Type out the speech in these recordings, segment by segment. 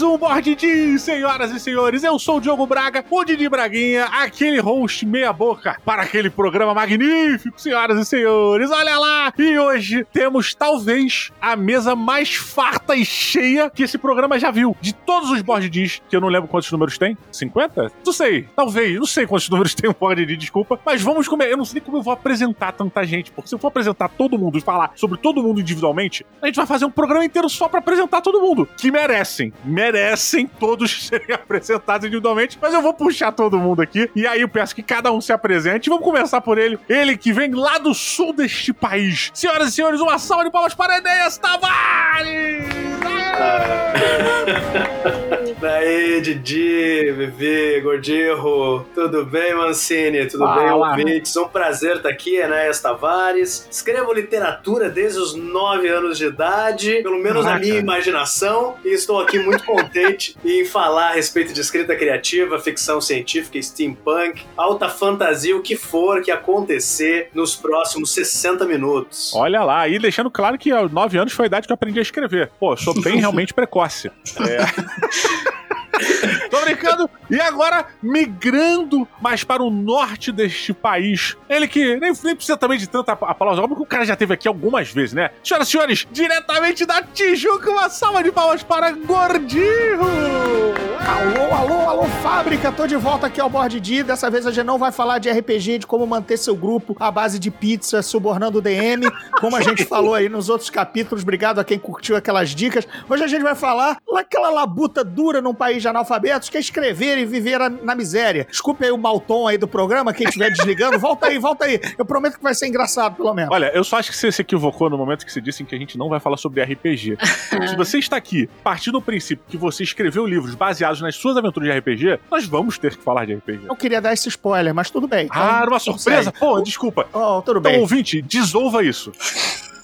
mais um Board de senhoras e senhores. Eu sou o Diogo Braga, o Didi Braguinha, aquele host meia boca para aquele programa magnífico, senhoras e senhores. Olha lá! E hoje temos talvez a mesa mais farta e cheia que esse programa já viu. De todos os Board que eu não lembro quantos números tem, 50? Não sei, talvez, não sei quantos números tem um Board de desculpa, mas vamos comer. Eu não sei como eu vou apresentar tanta gente, porque se eu for apresentar todo mundo e falar sobre todo mundo individualmente, a gente vai fazer um programa inteiro só para apresentar todo mundo, que merecem, merecem todos serem apresentados individualmente, mas eu vou puxar todo mundo aqui, e aí eu peço que cada um se apresente. Vamos começar por ele, ele que vem lá do sul deste país. Senhoras e senhores, uma salva de palmas para Enéas Tavares! Daí, Didi, Vivi, Gordinho, tudo bem, Mancini? Tudo bem, ouvintes? Um prazer estar aqui, Enéas Tavares. Escrevo literatura desde os 9 anos de idade, pelo menos na Caraca. minha imaginação, e estou aqui muito contente em falar a respeito de escrita criativa, ficção científica, steampunk, alta fantasia, o que for que acontecer nos próximos 60 minutos. Olha lá, e deixando claro que aos 9 anos foi a idade que eu aprendi a escrever. Pô, sou bem realmente precoce. É. Tô brincando. E agora, migrando mais para o norte deste país. Ele que nem, nem precisa também de tanta aplauso, que o cara já teve aqui algumas vezes, né? Senhoras e senhores, diretamente da Tijuca, uma salva de palmas para Gordinho! Alô, alô, alô, fábrica! Tô de volta aqui ao Board D. Dessa vez a gente não vai falar de RPG, de como manter seu grupo à base de pizza, subornando o DM, como a gente falou aí nos outros capítulos. Obrigado a quem curtiu aquelas dicas. Hoje a gente vai falar daquela labuta dura num país de analfabetos que é escrever e viver na miséria. Desculpe aí o mau tom aí do programa, quem estiver desligando. Volta aí, volta aí. Eu prometo que vai ser engraçado, pelo menos. Olha, eu só acho que você se equivocou no momento que você disse que a gente não vai falar sobre RPG. se você está aqui partindo do princípio que você escreveu livros baseados nas suas aventuras de RPG, nós vamos ter que falar de RPG. Não queria dar esse spoiler, mas tudo bem. Então, Ah, uma surpresa? Pô, desculpa. Oh, tudo Então, bem. ouvinte, desolva isso.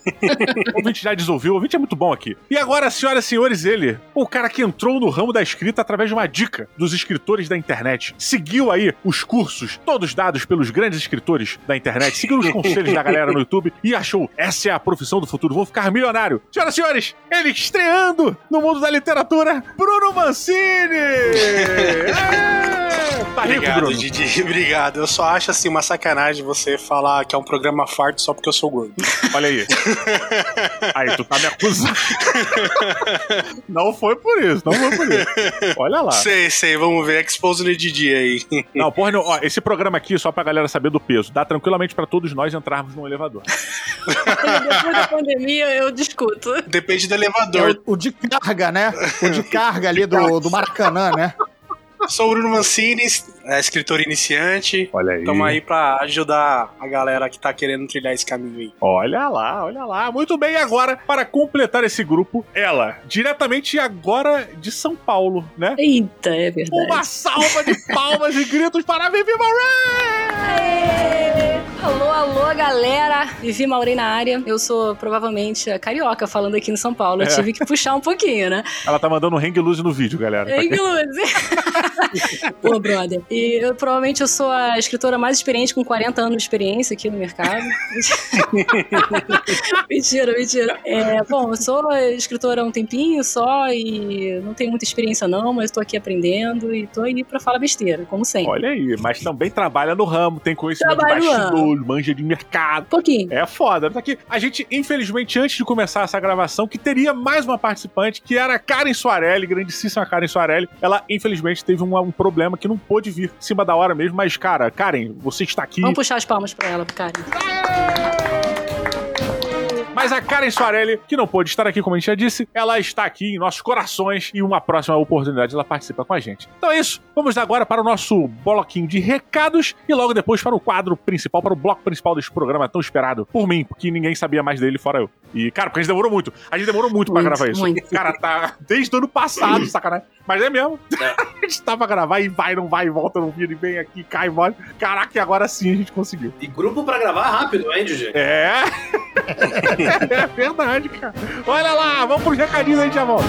o ouvinte já desolveu, o ouvinte é muito bom aqui. E agora, senhoras e senhores, ele, o cara que entrou no ramo da escrita através de uma dica dos escritores da internet. Seguiu aí os cursos, todos dados pelos grandes escritores da internet, seguiu os conselhos da galera no YouTube e achou, essa é a profissão do futuro, vou ficar milionário. Senhoras e senhores, ele estreando no mundo da literatura, Bruno Mancini! É! Tá rico, Obrigado, Bruno. Didi. Obrigado. Eu só acho assim uma sacanagem você falar que é um programa farto só porque eu sou gordo. Olha aí. Aí, tu tá me acusando. Não foi por isso, não foi por isso. Olha lá. Sei, sei, vamos ver. Expose no Didi aí. Não, porra, não. Ó, esse programa aqui, só pra galera saber do peso, dá tranquilamente pra todos nós entrarmos num elevador. Depois da pandemia, eu discuto. Depende do É elevador. o, o de carga, né? O de carga ali do, do Maracanã, né? Sou o Bruno Mancini, é, escritor iniciante. Olha aí. Tamo aí pra ajudar a galera que tá querendo trilhar esse caminho aí. Olha lá, olha lá. Muito bem, agora, para completar esse grupo, ela, diretamente agora de São Paulo, né? Eita, é verdade. Uma salva de palmas e gritos para a Vivi Moran! Alô, alô, galera! Vivi Maurei na área. Eu sou provavelmente a carioca falando aqui em São Paulo. Eu É. tive que puxar um pouquinho, né? Ela tá mandando um hang loose no vídeo, galera. Quem- Inclusive. Pô, brother. E eu provavelmente eu sou a escritora mais experiente com 40 anos de experiência aqui no mercado. mentira, mentira. É, bom, eu sou escritora há um tempinho só e não tenho muita experiência não, mas tô aqui aprendendo e tô aí pra falar besteira, como sempre. Olha aí, mas também trabalha no ramo, tem conhecimento Trabalho de bastidor, manja de mercado. Pouquinho. É foda. Tá aqui. A gente, infelizmente, antes de começar essa gravação, que teria mais uma participante, que era a Karen Soarelli, grandíssima Karen Soarelli. Ela, infelizmente, teve um, um problema que não pôde vir em cima da hora mesmo. Mas, cara, Karen, você está aqui. Vamos puxar as palmas pra ela, Karen. Mas a Karen Soarelli, que não pôde estar aqui, como a gente já disse, ela está aqui em nossos corações e uma próxima oportunidade ela participa com a gente. Então é isso. Vamos agora para o nosso bloquinho de recados e logo depois para o quadro principal, para o bloco principal deste programa tão esperado por mim, porque ninguém sabia mais dele fora eu. E, cara, porque a gente demorou muito. A gente demorou muito, pra Muito, gravar isso. muito. Cara, tá desde o ano passado, sacanagem. Mas é mesmo. a gente tá pra gravar e vai, não vai, volta, não vira, e vem aqui, cai, volta. Caraca, e agora sim a gente conseguiu. E grupo pra gravar rápido, hein, DJ? É. é verdade, cara. Olha lá, vamos pros recadinhos aí, a gente já volta.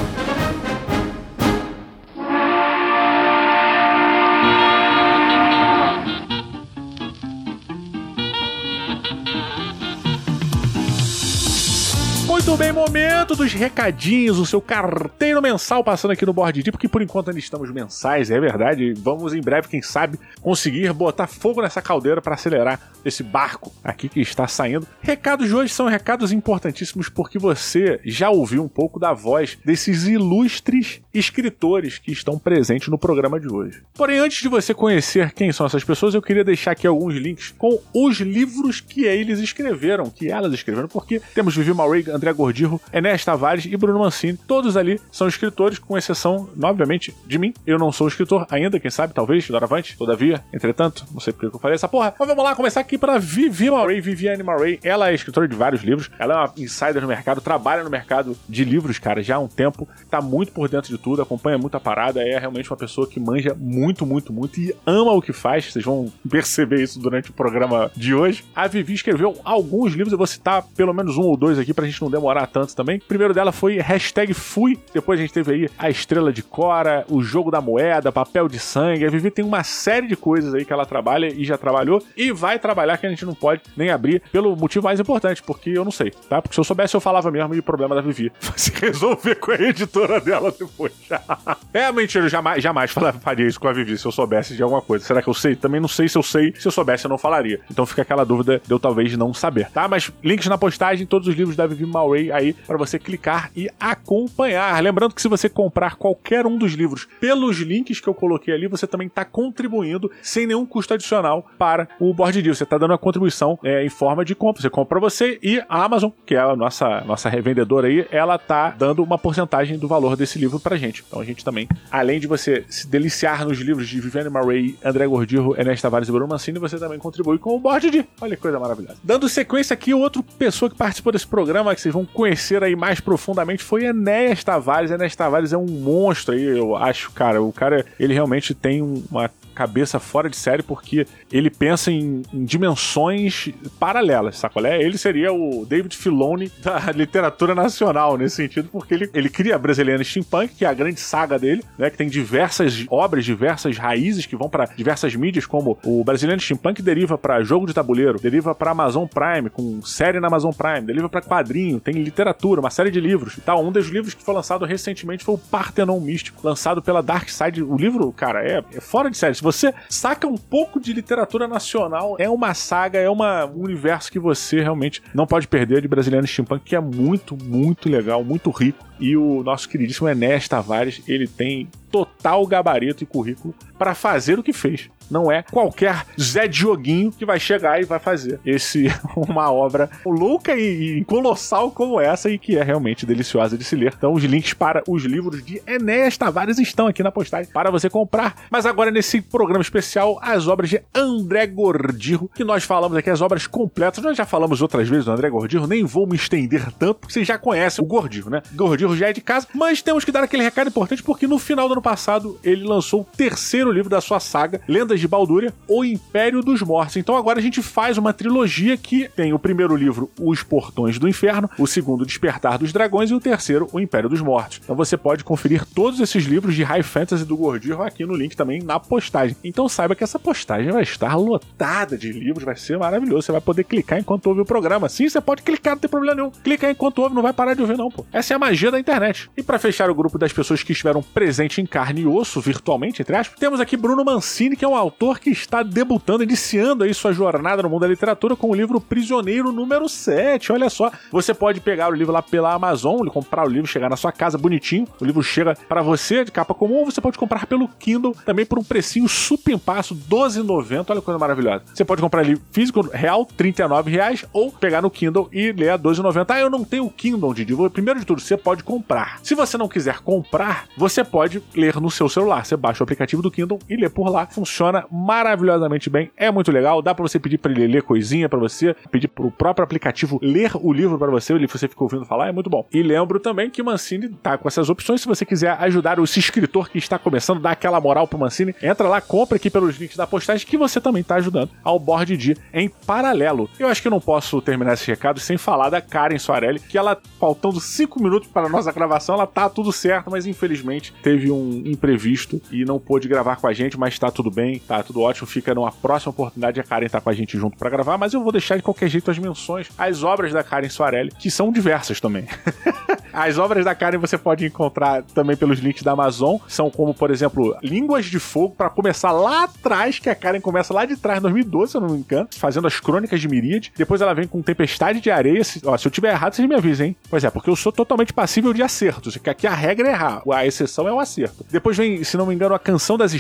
Muito bem, momento dos recadinhos, o seu carteiro mensal passando aqui no Board Deep, porque por enquanto ainda estamos mensais, é verdade. Vamos em breve, quem sabe, conseguir botar fogo nessa caldeira para acelerar esse barco aqui que está saindo. Recados de hoje são recados importantíssimos porque você já ouviu um pouco da voz desses ilustres escritores que estão presentes no programa de hoje. Porém, antes de você conhecer quem são essas pessoas, eu queria deixar aqui alguns links com os livros que eles escreveram, que elas escreveram, porque temos Vivi Maury, André Gordirro, Enéas Tavares e Bruno Mancini. Todos ali são escritores, com exceção, obviamente, de mim. Eu não sou escritor ainda, quem sabe, talvez, doravante, todavia, entretanto, não sei porque eu falei essa porra. Mas vamos lá, começar aqui para Vivi Maury, Viviane Maury. Ela é escritora de vários livros, ela é uma insider no mercado, trabalha no mercado de livros, cara, já há um tempo, tá muito por dentro de tudo, acompanha muita parada, é realmente uma pessoa que manja muito, muito, muito e ama o que faz. Vocês vão perceber isso durante o programa de hoje. A Vivi escreveu alguns livros, eu vou citar pelo menos um ou dois aqui pra gente não demorar tanto também. O primeiro dela foi hashtag Fui, depois a gente teve aí a Estrela de Cora, o Jogo da Moeda, Papel de Sangue. A Vivi tem uma série de coisas aí que ela trabalha e já trabalhou e vai trabalhar que a gente não pode nem abrir pelo motivo mais importante, porque eu não sei, tá? Porque se eu soubesse eu falava mesmo e o problema da Vivi. Se resolver com a editora dela depois. é mentira, eu jamais, jamais faria isso com a Vivi se eu soubesse de alguma coisa. Será que eu sei? Também não sei se eu sei. Se eu soubesse, eu não falaria. Então fica aquela dúvida de eu talvez não saber, tá? Mas links na postagem, todos os livros da Vivi Maury aí para você clicar e acompanhar. Lembrando que se você comprar qualquer um dos livros pelos links que eu coloquei ali, você também está contribuindo sem nenhum custo adicional para o Board Deal. Você está dando uma contribuição é, em forma de compra. Você compra para você e a Amazon, que é a nossa, nossa revendedora aí, ela tá dando uma porcentagem do valor desse livro pra gente. Então a gente também, além de você se deliciar nos livros de Viviane Murray, André Gordirro, Ernesto Tavares e Bruno Mancini, você também contribui com o Board Deal. Olha que coisa maravilhosa. Dando sequência aqui, outra pessoa que participou desse programa, que vocês conhecer aí mais profundamente, foi Enéas Tavares. Enéas Tavares é um monstro aí, eu acho, cara. O cara, ele realmente tem uma cabeça fora de série porque ele pensa em, em dimensões paralelas, sacolé? Ele seria o David Filoni da literatura nacional nesse sentido, porque ele, ele cria a Brasiliana Steampunk, que é a grande saga dele, né? Que tem diversas obras, diversas raízes que vão para diversas mídias, como o Brasiliano Steampunk deriva para jogo de tabuleiro, deriva para Amazon Prime, com série na Amazon Prime, deriva para quadrinho, tem literatura, uma série de livros e tal. Um dos livros que foi lançado recentemente foi o Partenon Místico, lançado pela Dark Side. O livro, cara, é, é fora de série. Se você saca um pouco de literatura nacional, é uma saga, é uma, um universo que você realmente não pode perder de Brasiliano Steampunk, que é muito, muito legal, muito rico. E o nosso queridíssimo Enéas Tavares, ele tem total gabarito e currículo para fazer o que fez. Não é qualquer Zé Dioguinho que vai chegar e vai fazer esse uma obra louca e, e, colossal como essa e que é realmente deliciosa de se ler. Então os links para os livros de Enéas Tavares estão aqui na postagem para você comprar. Mas agora nesse programa especial as obras de André Gordirro, que nós falamos aqui as obras completas. Nós já falamos outras vezes do André Gordirro, nem vou me estender tanto porque vocês já conhecem o Gordirro, né? Gordirro já é de casa, mas temos que dar aquele recado importante porque no final do ano passado ele lançou o terceiro livro da sua saga, Lendas de Balduria, O Império dos Mortos. Então agora a gente faz uma trilogia que tem o primeiro livro, Os Portões do Inferno, o segundo, Despertar dos Dragões e o terceiro, O Império dos Mortos. Então você pode conferir todos esses livros de High Fantasy do Gordirro aqui no link também na postagem. Então saiba que essa postagem vai estar lotada de livros, vai ser maravilhoso. Você vai poder clicar enquanto ouve o programa. Sim, você pode clicar, não tem problema nenhum. Clica enquanto ouve, não vai parar de ouvir não, pô. Essa é a magia da internet. E para fechar o grupo das pessoas que estiveram presentes em carne e osso, virtualmente, entre aspas, temos aqui Bruno Mancini, que é um autor que está debutando, iniciando aí sua jornada no mundo da literatura com o livro Prisioneiro número 7. Olha só, você pode pegar o livro lá pela Amazon, comprar o livro, chegar na sua casa bonitinho, o livro chega para você de capa comum, você pode comprar pelo Kindle também por um precinho super empaço, R$12,90. Olha que coisa maravilhosa. Você pode comprar ele físico, real, 39,00 reais, ou pegar no Kindle e ler a R$12,90. Ah, eu não tenho Kindle, Didi. Primeiro de tudo, você pode comprar. Se você não quiser comprar, você pode ler no seu celular. Você baixa o aplicativo do Kindle e lê por lá. Funciona maravilhosamente bem. É muito legal. Dá para você pedir para ele ler coisinha para você, pedir pro próprio aplicativo ler o livro para você, o você fica ouvindo falar, é muito bom. E lembro também que Mancini tá com essas opções. Se você quiser ajudar esse escritor que está começando, dar aquela moral pro Mancini, entra lá, compra aqui pelos links da postagem que você também tá ajudando ao Board D em paralelo. Eu acho que eu não posso terminar esse recado sem falar da Karen Soarelli, que ela, faltando cinco minutos para a nossa gravação, ela tá tudo certo, mas infelizmente teve um imprevisto e não pôde gravar com a gente, mas tá tudo bem, tá tudo ótimo. Fica numa próxima oportunidade a Karen tá com a gente junto para gravar, mas eu vou deixar de qualquer jeito as menções às obras da Karen Soarelli, que são diversas também. As obras da Karen você pode encontrar também pelos links da Amazon. São como, por exemplo, Línguas de Fogo, para começar lá atrás, que a Karen começa lá de trás, em 2012, se eu não me engano, fazendo as crônicas de Miríade. Depois ela vem com Tempestade de Areia. Se, ó, se eu tiver errado, vocês me avisem, hein? Pois é, porque eu sou totalmente passível de acertos. Que aqui a regra é errar, a exceção é o acerto. Depois vem, se não me engano, a Canção das.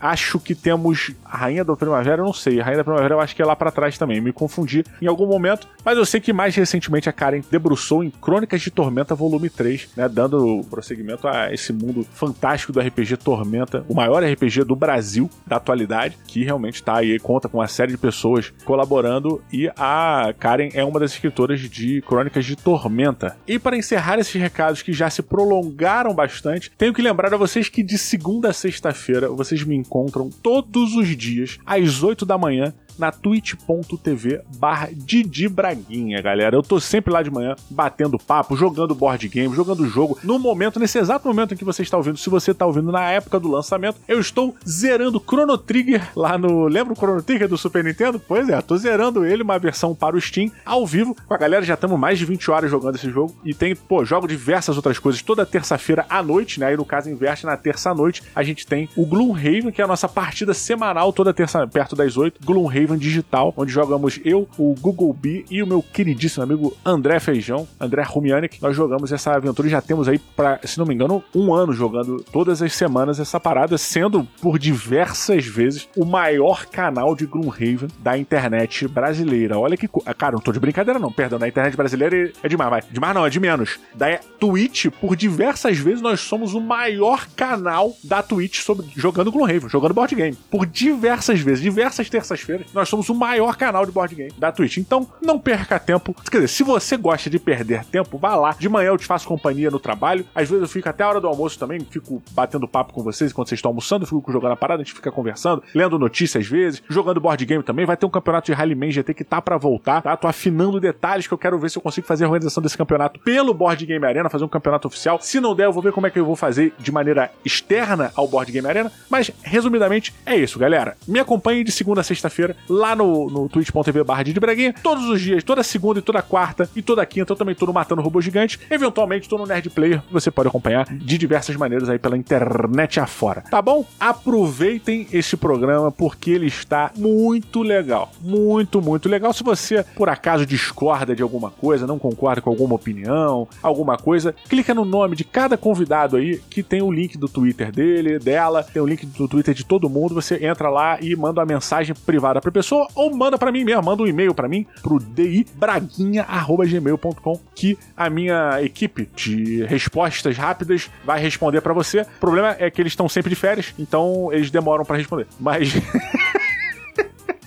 Acho que temos a Rainha da Primavera, eu não sei. A Rainha da Primavera eu acho que é lá para trás também. Me confundi em algum momento, mas eu sei que mais recentemente a Karen debruçou em Crônicas de Tormenta volume 3, né, dando prosseguimento a esse mundo fantástico do RPG Tormenta, o maior RPG do Brasil da atualidade, que realmente está aí, conta com uma série de pessoas colaborando e a Karen é uma das escritoras de Crônicas de Tormenta. E para encerrar esses recados que já se prolongaram bastante, tenho que lembrar a vocês que de segunda a sexta-feira vocês me encontram todos os dias às 8 da manhã na twitch.tv barra Didi Braguinha, galera. Eu tô sempre lá de manhã batendo papo, jogando board game, jogando jogo. No momento, nesse exato momento em que você está ouvindo, se você está ouvindo na época do lançamento, eu estou zerando Chrono Trigger lá no. Lembra o Chrono Trigger do Super Nintendo? Pois é, tô zerando ele, uma versão para o Steam, ao vivo. Com a galera, já estamos mais de 20 horas jogando esse jogo. E tem, pô, jogo diversas outras coisas toda terça-feira à noite, né? Aí no caso, inverte na terça-noite, a gente tem o Gloomhaven, que é a nossa partida semanal, toda terça, perto das 8. Gloomhaven digital, onde jogamos eu, o Google B e o meu queridíssimo amigo André Feijão, André Rumianic. Nós jogamos essa aventura já temos aí, pra, se não me engano, um ano jogando todas as semanas essa parada, sendo por diversas vezes o maior canal de Gloomhaven da internet brasileira. Olha que. Cara, não tô de brincadeira, não, perdão. Da internet brasileira é demais, vai. Demais não, é de menos. Da Twitch, por diversas vezes, nós somos o maior canal da Twitch sobre, jogando Gloomhaven, jogando board game. Por diversas vezes, diversas terças-feiras, nós somos o maior canal de board game da Twitch. Então, não perca tempo. Quer dizer, se você gosta de perder tempo, vá lá. De manhã eu te faço companhia no trabalho. Às vezes eu fico até a hora do almoço também, fico batendo papo com vocês enquanto vocês estão almoçando, fico jogando a parada, a gente fica conversando, lendo notícias às vezes, jogando board game também. Vai ter um campeonato de Rallyman GT que tá para voltar, tá? Tô afinando detalhes que eu quero ver se eu consigo fazer a organização desse campeonato pelo Board Game Arena, fazer um campeonato oficial. Se não der, eu vou ver como é que eu vou fazer de maneira externa ao Board Game Arena. Mas, resumidamente, é isso, galera. Me acompanhe de segunda a sexta-feira lá no, no twitch.tv barra de Braguinha, todos os dias, toda segunda e toda quarta e toda quinta. Eu também tô no Matando Robô Gigante. Eventualmente tô no Nerd Player, você pode acompanhar de diversas maneiras aí pela internet afora. Tá bom? Aproveitem esse programa porque ele está muito legal. Muito, muito legal. Se você, por acaso, discorda de alguma coisa, não concorda com alguma opinião, alguma coisa, clica no nome de cada convidado aí que tem o link do Twitter dele, dela, tem o link do Twitter de todo mundo. Você entra lá e manda uma mensagem privada pra pessoa ou manda para mim mesmo, manda um e-mail para mim pro dibraguinha@gmail.com que a minha equipe de respostas rápidas vai responder para você. O problema é que eles estão sempre de férias, então eles demoram para responder. Mas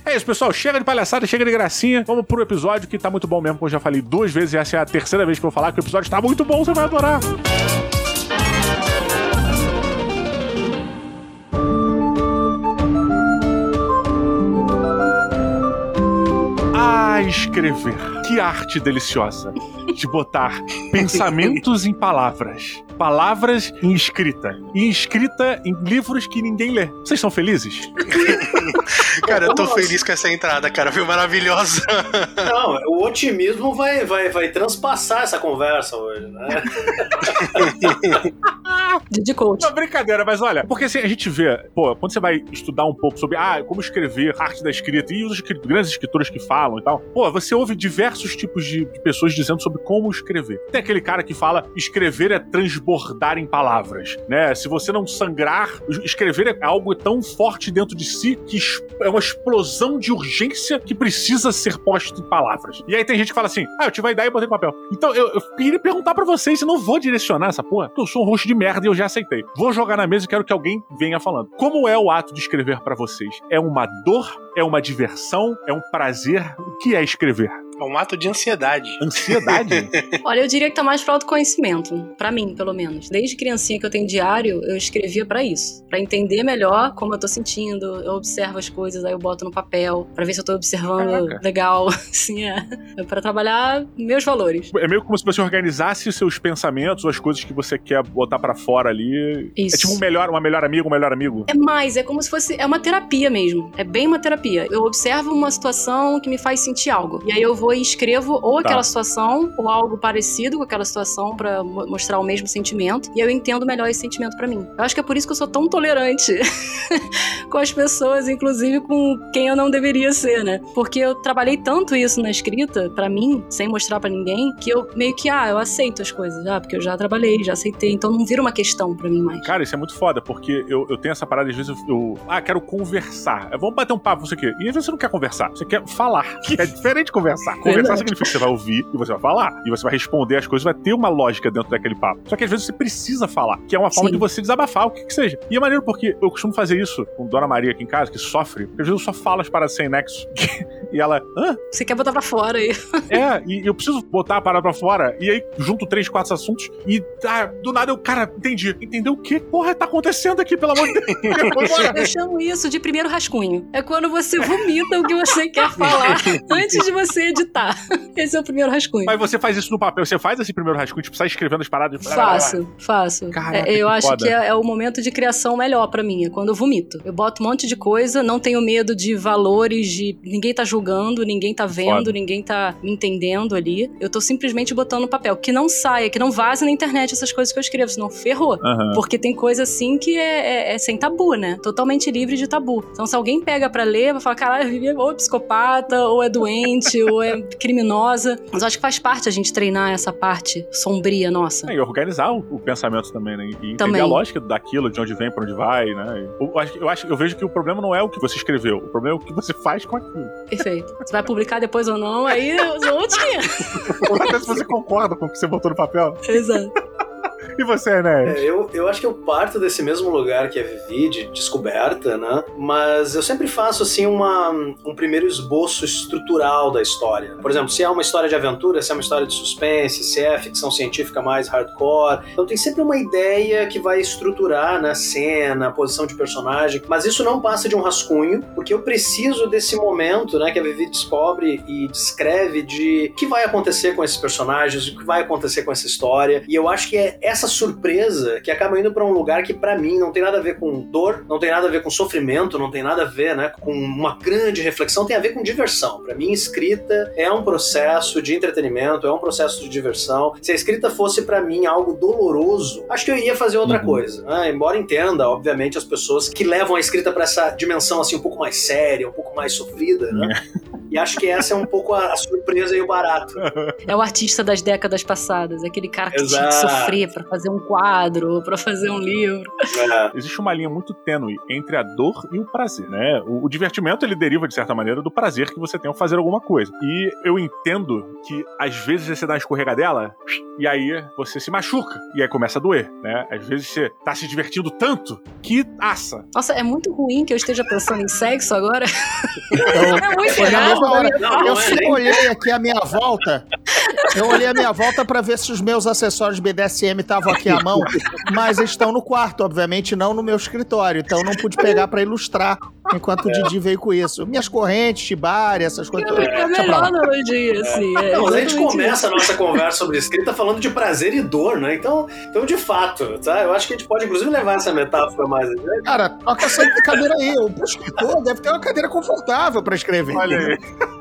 É isso, pessoal. Chega de palhaçada, chega de gracinha. Vamos pro episódio que tá muito bom mesmo, como eu já falei duas vezes, e essa é a terceira vez que eu vou falar que o episódio tá muito bom, você vai adorar. A escrever. Que arte deliciosa de botar pensamentos em palavras, palavras em escrita, e escrita em livros que ninguém lê. Vocês são felizes? Cara, eu tô feliz com essa entrada, cara. Viu? Maravilhosa. Não, o otimismo vai, vai, vai transpassar essa conversa hoje, né? Didi Coach. Não, brincadeira, mas olha, porque assim, a gente vê, pô, quando você vai estudar um pouco sobre ah, como escrever, arte da escrita, e os grandes escritores que falam e tal, pô, você ouve diversos tipos de, de pessoas dizendo sobre como escrever. Tem aquele cara que fala escrever é transbordar em palavras, né? Se você não sangrar, escrever é algo tão forte dentro de si que é uma explosão de urgência que precisa ser posta em palavras. E aí tem gente que fala assim, ah, eu tive a ideia e botei no papel. Então eu, eu queria perguntar pra vocês, eu não vou direcionar essa porra, porque eu sou um host de merda e eu já aceitei. Vou jogar na mesa e quero que alguém venha falando. Como é o ato de escrever pra vocês? É uma dor? É uma diversão? É um prazer? O que é escrever? É um ato de ansiedade. Ansiedade? Olha, eu diria que tá mais pro autoconhecimento, pra mim, pelo menos. Desde criancinha que eu tenho diário, eu escrevia pra isso, Pra entender melhor como eu tô sentindo. Eu observo as coisas, aí eu boto no papel pra ver se eu tô observando Caraca. legal, assim, é. é para trabalhar meus valores. é meio como se você organizasse os seus pensamentos, as coisas que você quer botar pra fora ali. Isso. É tipo um melhor, uma melhor amigo, um melhor amigo. É mais, é como se fosse. É uma terapia mesmo. É bem uma terapia. Eu observo uma situação que me faz sentir algo. E aí eu vou e escrevo ou Tá. aquela situação, ou algo parecido com aquela situação pra mo- mostrar o mesmo sentimento. E eu entendo melhor esse sentimento pra mim. Eu acho que é por isso que eu sou tão tolerante com as pessoas, inclusive com quem eu não deveria ser, né? Porque eu trabalhei tanto isso na escrita, pra mim, sem mostrar pra ninguém, que eu meio que, ah, eu aceito as coisas, ah, porque eu já trabalhei, já aceitei. Então não vira uma questão pra mim mais. Cara, isso é muito foda, porque eu, eu tenho essa parada, às vezes eu, eu- Ah, quero conversar. Vamos bater um papo, não sei o quê. E às vezes você não quer conversar, você quer falar. Que é diferente de conversar. Conversar significa que você vai ouvir e você vai falar. E você vai responder as coisas, vai ter uma lógica dentro daquele papo. Só que às vezes você precisa falar, que é uma forma Sim. de você desabafar, o que que seja. E é maneiro porque eu costumo fazer isso com Dona Maria aqui em casa, que sofre. Às vezes eu só falo as paradas sem nexo. e ela, hã? Você quer botar pra fora aí. É, e eu preciso botar a parada pra fora. E aí, junto três, quatro assuntos. E ah, do nada eu, cara, entendi. Entendeu o que porra tá acontecendo aqui, pelo amor de Deus? Eu chamo isso de primeiro rascunho. É quando você vomita o que você quer falar antes de você editar. Esse é o primeiro rascunho. Mas você faz isso no papel, você faz esse primeiro rascunho, tipo, sai escrevendo as paradas. Faço, faço. Caraca, É, eu que acho foda. que é, é o momento de criação melhor pra mim, é quando eu vomito. Eu boto um monte de coisa, não tenho medo de valores, de ninguém tá julgando, ninguém tá vendo, Foda. ninguém tá me entendendo ali. Eu tô simplesmente botando no papel. Que não saia, que não vaze na internet essas coisas que eu escrevo, senão ferrou. Aham. Porque tem coisa assim que é, é- é sem tabu, né? Totalmente livre de tabu. Então, se alguém pega pra ler, vai falar: caralho, Vivi é ou psicopata, ou é doente, ou é criminosa. Mas eu acho que faz parte a gente treinar essa parte sombria nossa. É, e organizar o, o pensamento também, né? E entender Também. a lógica daquilo, de onde vem, pra onde vai, né? Eu, acho, eu, acho, eu vejo que o problema não é o que você escreveu, o problema é o que você faz com aquilo. Perfeito. Você vai publicar depois ou não, aí são outros 500. Outra se você concorda com o que você botou no papel. Exato. E você, né? É, eu, eu acho que eu parto desse mesmo lugar que é Vivi, de descoberta, né? Mas eu sempre faço, assim, uma, um primeiro esboço estrutural da história. Por exemplo, se é uma história de aventura, se é uma história de suspense, se é ficção científica mais hardcore. Então tem sempre uma ideia que vai estruturar na cena, a posição de personagem. Mas isso não passa de um rascunho, porque eu preciso desse momento, né? Que a Vivi descobre e descreve de o que vai acontecer com esses personagens, o que vai acontecer com essa história. E eu acho que é essa surpresa que acaba indo pra um lugar que pra mim não tem nada a ver com dor, não tem nada a ver com sofrimento, não tem nada a ver, né, com uma grande reflexão, tem a ver com diversão. Pra mim, escrita é um processo de entretenimento, é um processo de diversão. Se a escrita fosse pra mim algo doloroso, acho que eu ia fazer outra Uhum. coisa. né? Embora entenda, obviamente, as pessoas que levam a escrita pra essa dimensão assim um pouco mais séria, um pouco mais sofrida, né? E acho que essa é um pouco a, surpresa e o barato. É o artista das décadas passadas, aquele cara que tinha que Exato. Sofrer pra fazer um quadro, ou pra fazer um livro. É. Existe uma linha muito tênue entre a dor e o prazer, né? O, o divertimento, ele deriva, de certa maneira, do prazer que você tem ao fazer alguma coisa. E eu entendo que, às vezes, você dá uma escorregadela e aí você se machuca. E aí começa a doer, né? Às vezes você tá se divertindo tanto que assa. Nossa, é muito ruim que eu esteja pensando em sexo agora. Eu, É muito não eu é só nem- olhei aqui a minha volta. Eu olhei a minha volta pra ver se os meus acessórios BDSM estavam aqui à mão, mas estão no quarto, obviamente, não no meu escritório. Então não pude pegar pra ilustrar enquanto o Didi veio com isso. Minhas correntes, shibari, essas coisas. É a Deixa pra melhor analogia, assim. É Não, mas a gente começa a nossa conversa sobre escrita falando de prazer e dor, né? Então, então de fato, tá? Eu acho que a gente pode, inclusive, levar essa metáfora mais adiante. Cara, toca essa cadeira aí. O escritor deve ter uma cadeira confortável pra escrever. Olha aí.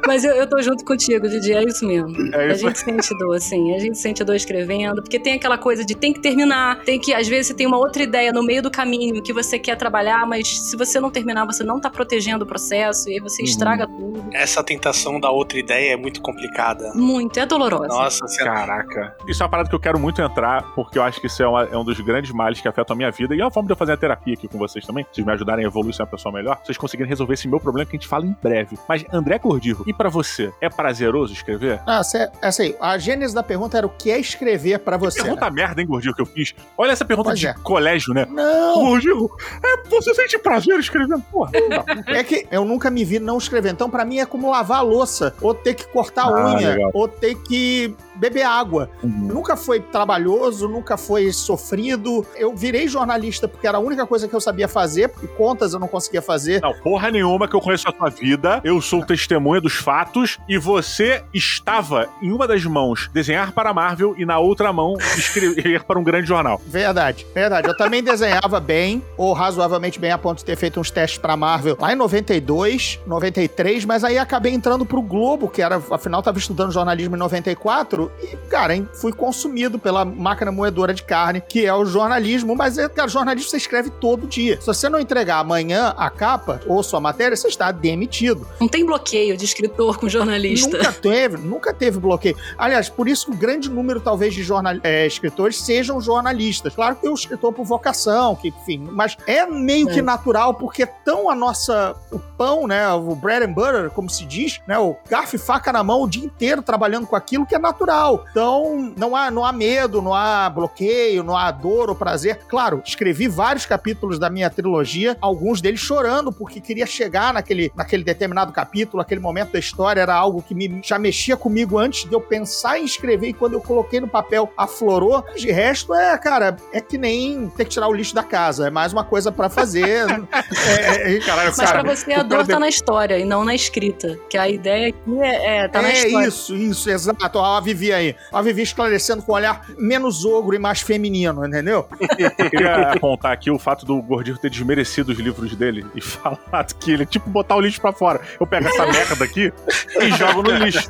Mas eu, eu tô junto contigo, Didi, é isso mesmo. É A isso. gente sente dor, assim. A gente sente dor escrevendo, porque tem aquela coisa de tem que terminar, tem que, às vezes, você tem uma outra ideia no meio do caminho que você quer trabalhar, mas se você não terminar, você não tá protegendo o processo e aí você Uhum. estraga tudo. Essa tentação da outra ideia é muito complicada. Muito, é dolorosa. Nossa, Caraca. Isso é uma parada que eu quero muito entrar, porque eu acho que isso é, uma- é um dos grandes males que afetam a minha vida. E é uma forma de eu fazer a terapia aqui com vocês também. Vocês me ajudarem a evoluir ser uma pessoa melhor. Vocês conseguirem resolver esse meu problema que a gente fala em breve. Mas, André Cordivo, e pra você, é prazeroso escrever? Ah, cê- essa aí. A gênese da pergunta era o que é escrever pra você. Pergunta merda, hein, Gordinho, que eu fiz. Olha essa pergunta Pois de é. colégio, né? Não, Gordinho, é, você sente prazer escrevendo? Porra, não. É que eu nunca me vi não escrever. Então, pra mim, é como lavar a louça, ou ter que cortar a Ah, unha, legal. ou ter que beber água. Nunca foi trabalhoso, nunca foi sofrido. Eu virei jornalista porque era a única coisa que eu sabia fazer, porque contas eu não conseguia fazer. Não, porra nenhuma que eu conheço a tua vida. Eu sou testemunha dos fatos e você estava em uma das mãos desenhar para a Marvel e na outra mão escrever para um grande jornal. Verdade, verdade. Eu também desenhava bem, ou razoavelmente bem, a ponto de ter feito uns testes pra Marvel lá em 92, 93, mas aí acabei entrando pro Globo, que era, afinal, tava estudando jornalismo em 94, e, cara, fui consumido pela máquina moedora de carne, que é o jornalismo, mas, é, cara, jornalismo você escreve todo dia. Se você não entregar amanhã a capa ou sua matéria, você está demitido. Não tem bloqueio de escritor com jornalista. Nunca teve, nunca teve bloqueio. Aliás, por isso que o grande número, talvez, de jornal, é, escritores sejam jornalistas. Claro que tem o escritor por vocação, que, enfim, mas é meio É. que natural, porque tão a nossa. O pão, né? O bread and butter, como se diz, né? O garfo e faca na mão o dia inteiro trabalhando com aquilo que é natural. Então, não há, não há medo, não há bloqueio, não há dor ou prazer. Claro, escrevi vários capítulos da minha trilogia, alguns deles chorando, porque queria chegar naquele, naquele determinado capítulo, aquele momento da história era algo que me, já mexia comigo antes de eu pensar em escrever, e quando eu coloquei no papel, aflorou. Mas de resto, é, cara, é que nem ter que tirar o lixo da casa. É mais uma coisa pra fazer. é, é, Caralho, Mas cara. pra você a dor tá na história e não na escrita. Que a ideia aqui é, é tá na é história. isso, isso, exato. A Vivi aí. Ó, A Vivi esclarecendo com um olhar menos ogro e mais feminino, entendeu? Eu queria apontar aqui o fato do Gordinho ter desmerecido os livros dele e falado que ele, tipo, botar o lixo pra fora. Eu pego essa merda aqui e jogo no lixo.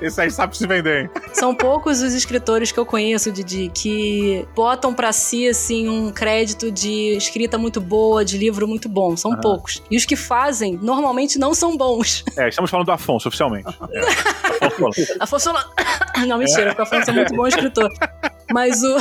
Esse aí sabe se vender, hein? São poucos os escritores que eu conheço, Didi, que botam pra si, assim, um crédito de escrita muito boa, de livro muito bom. São Aham. poucos. E os que fazem, normalmente não são bons. É, estamos falando do Afonso, oficialmente. É. Afonso. Afonso. Não, mentira, porque o Afonso é muito bom escritor. Mas o,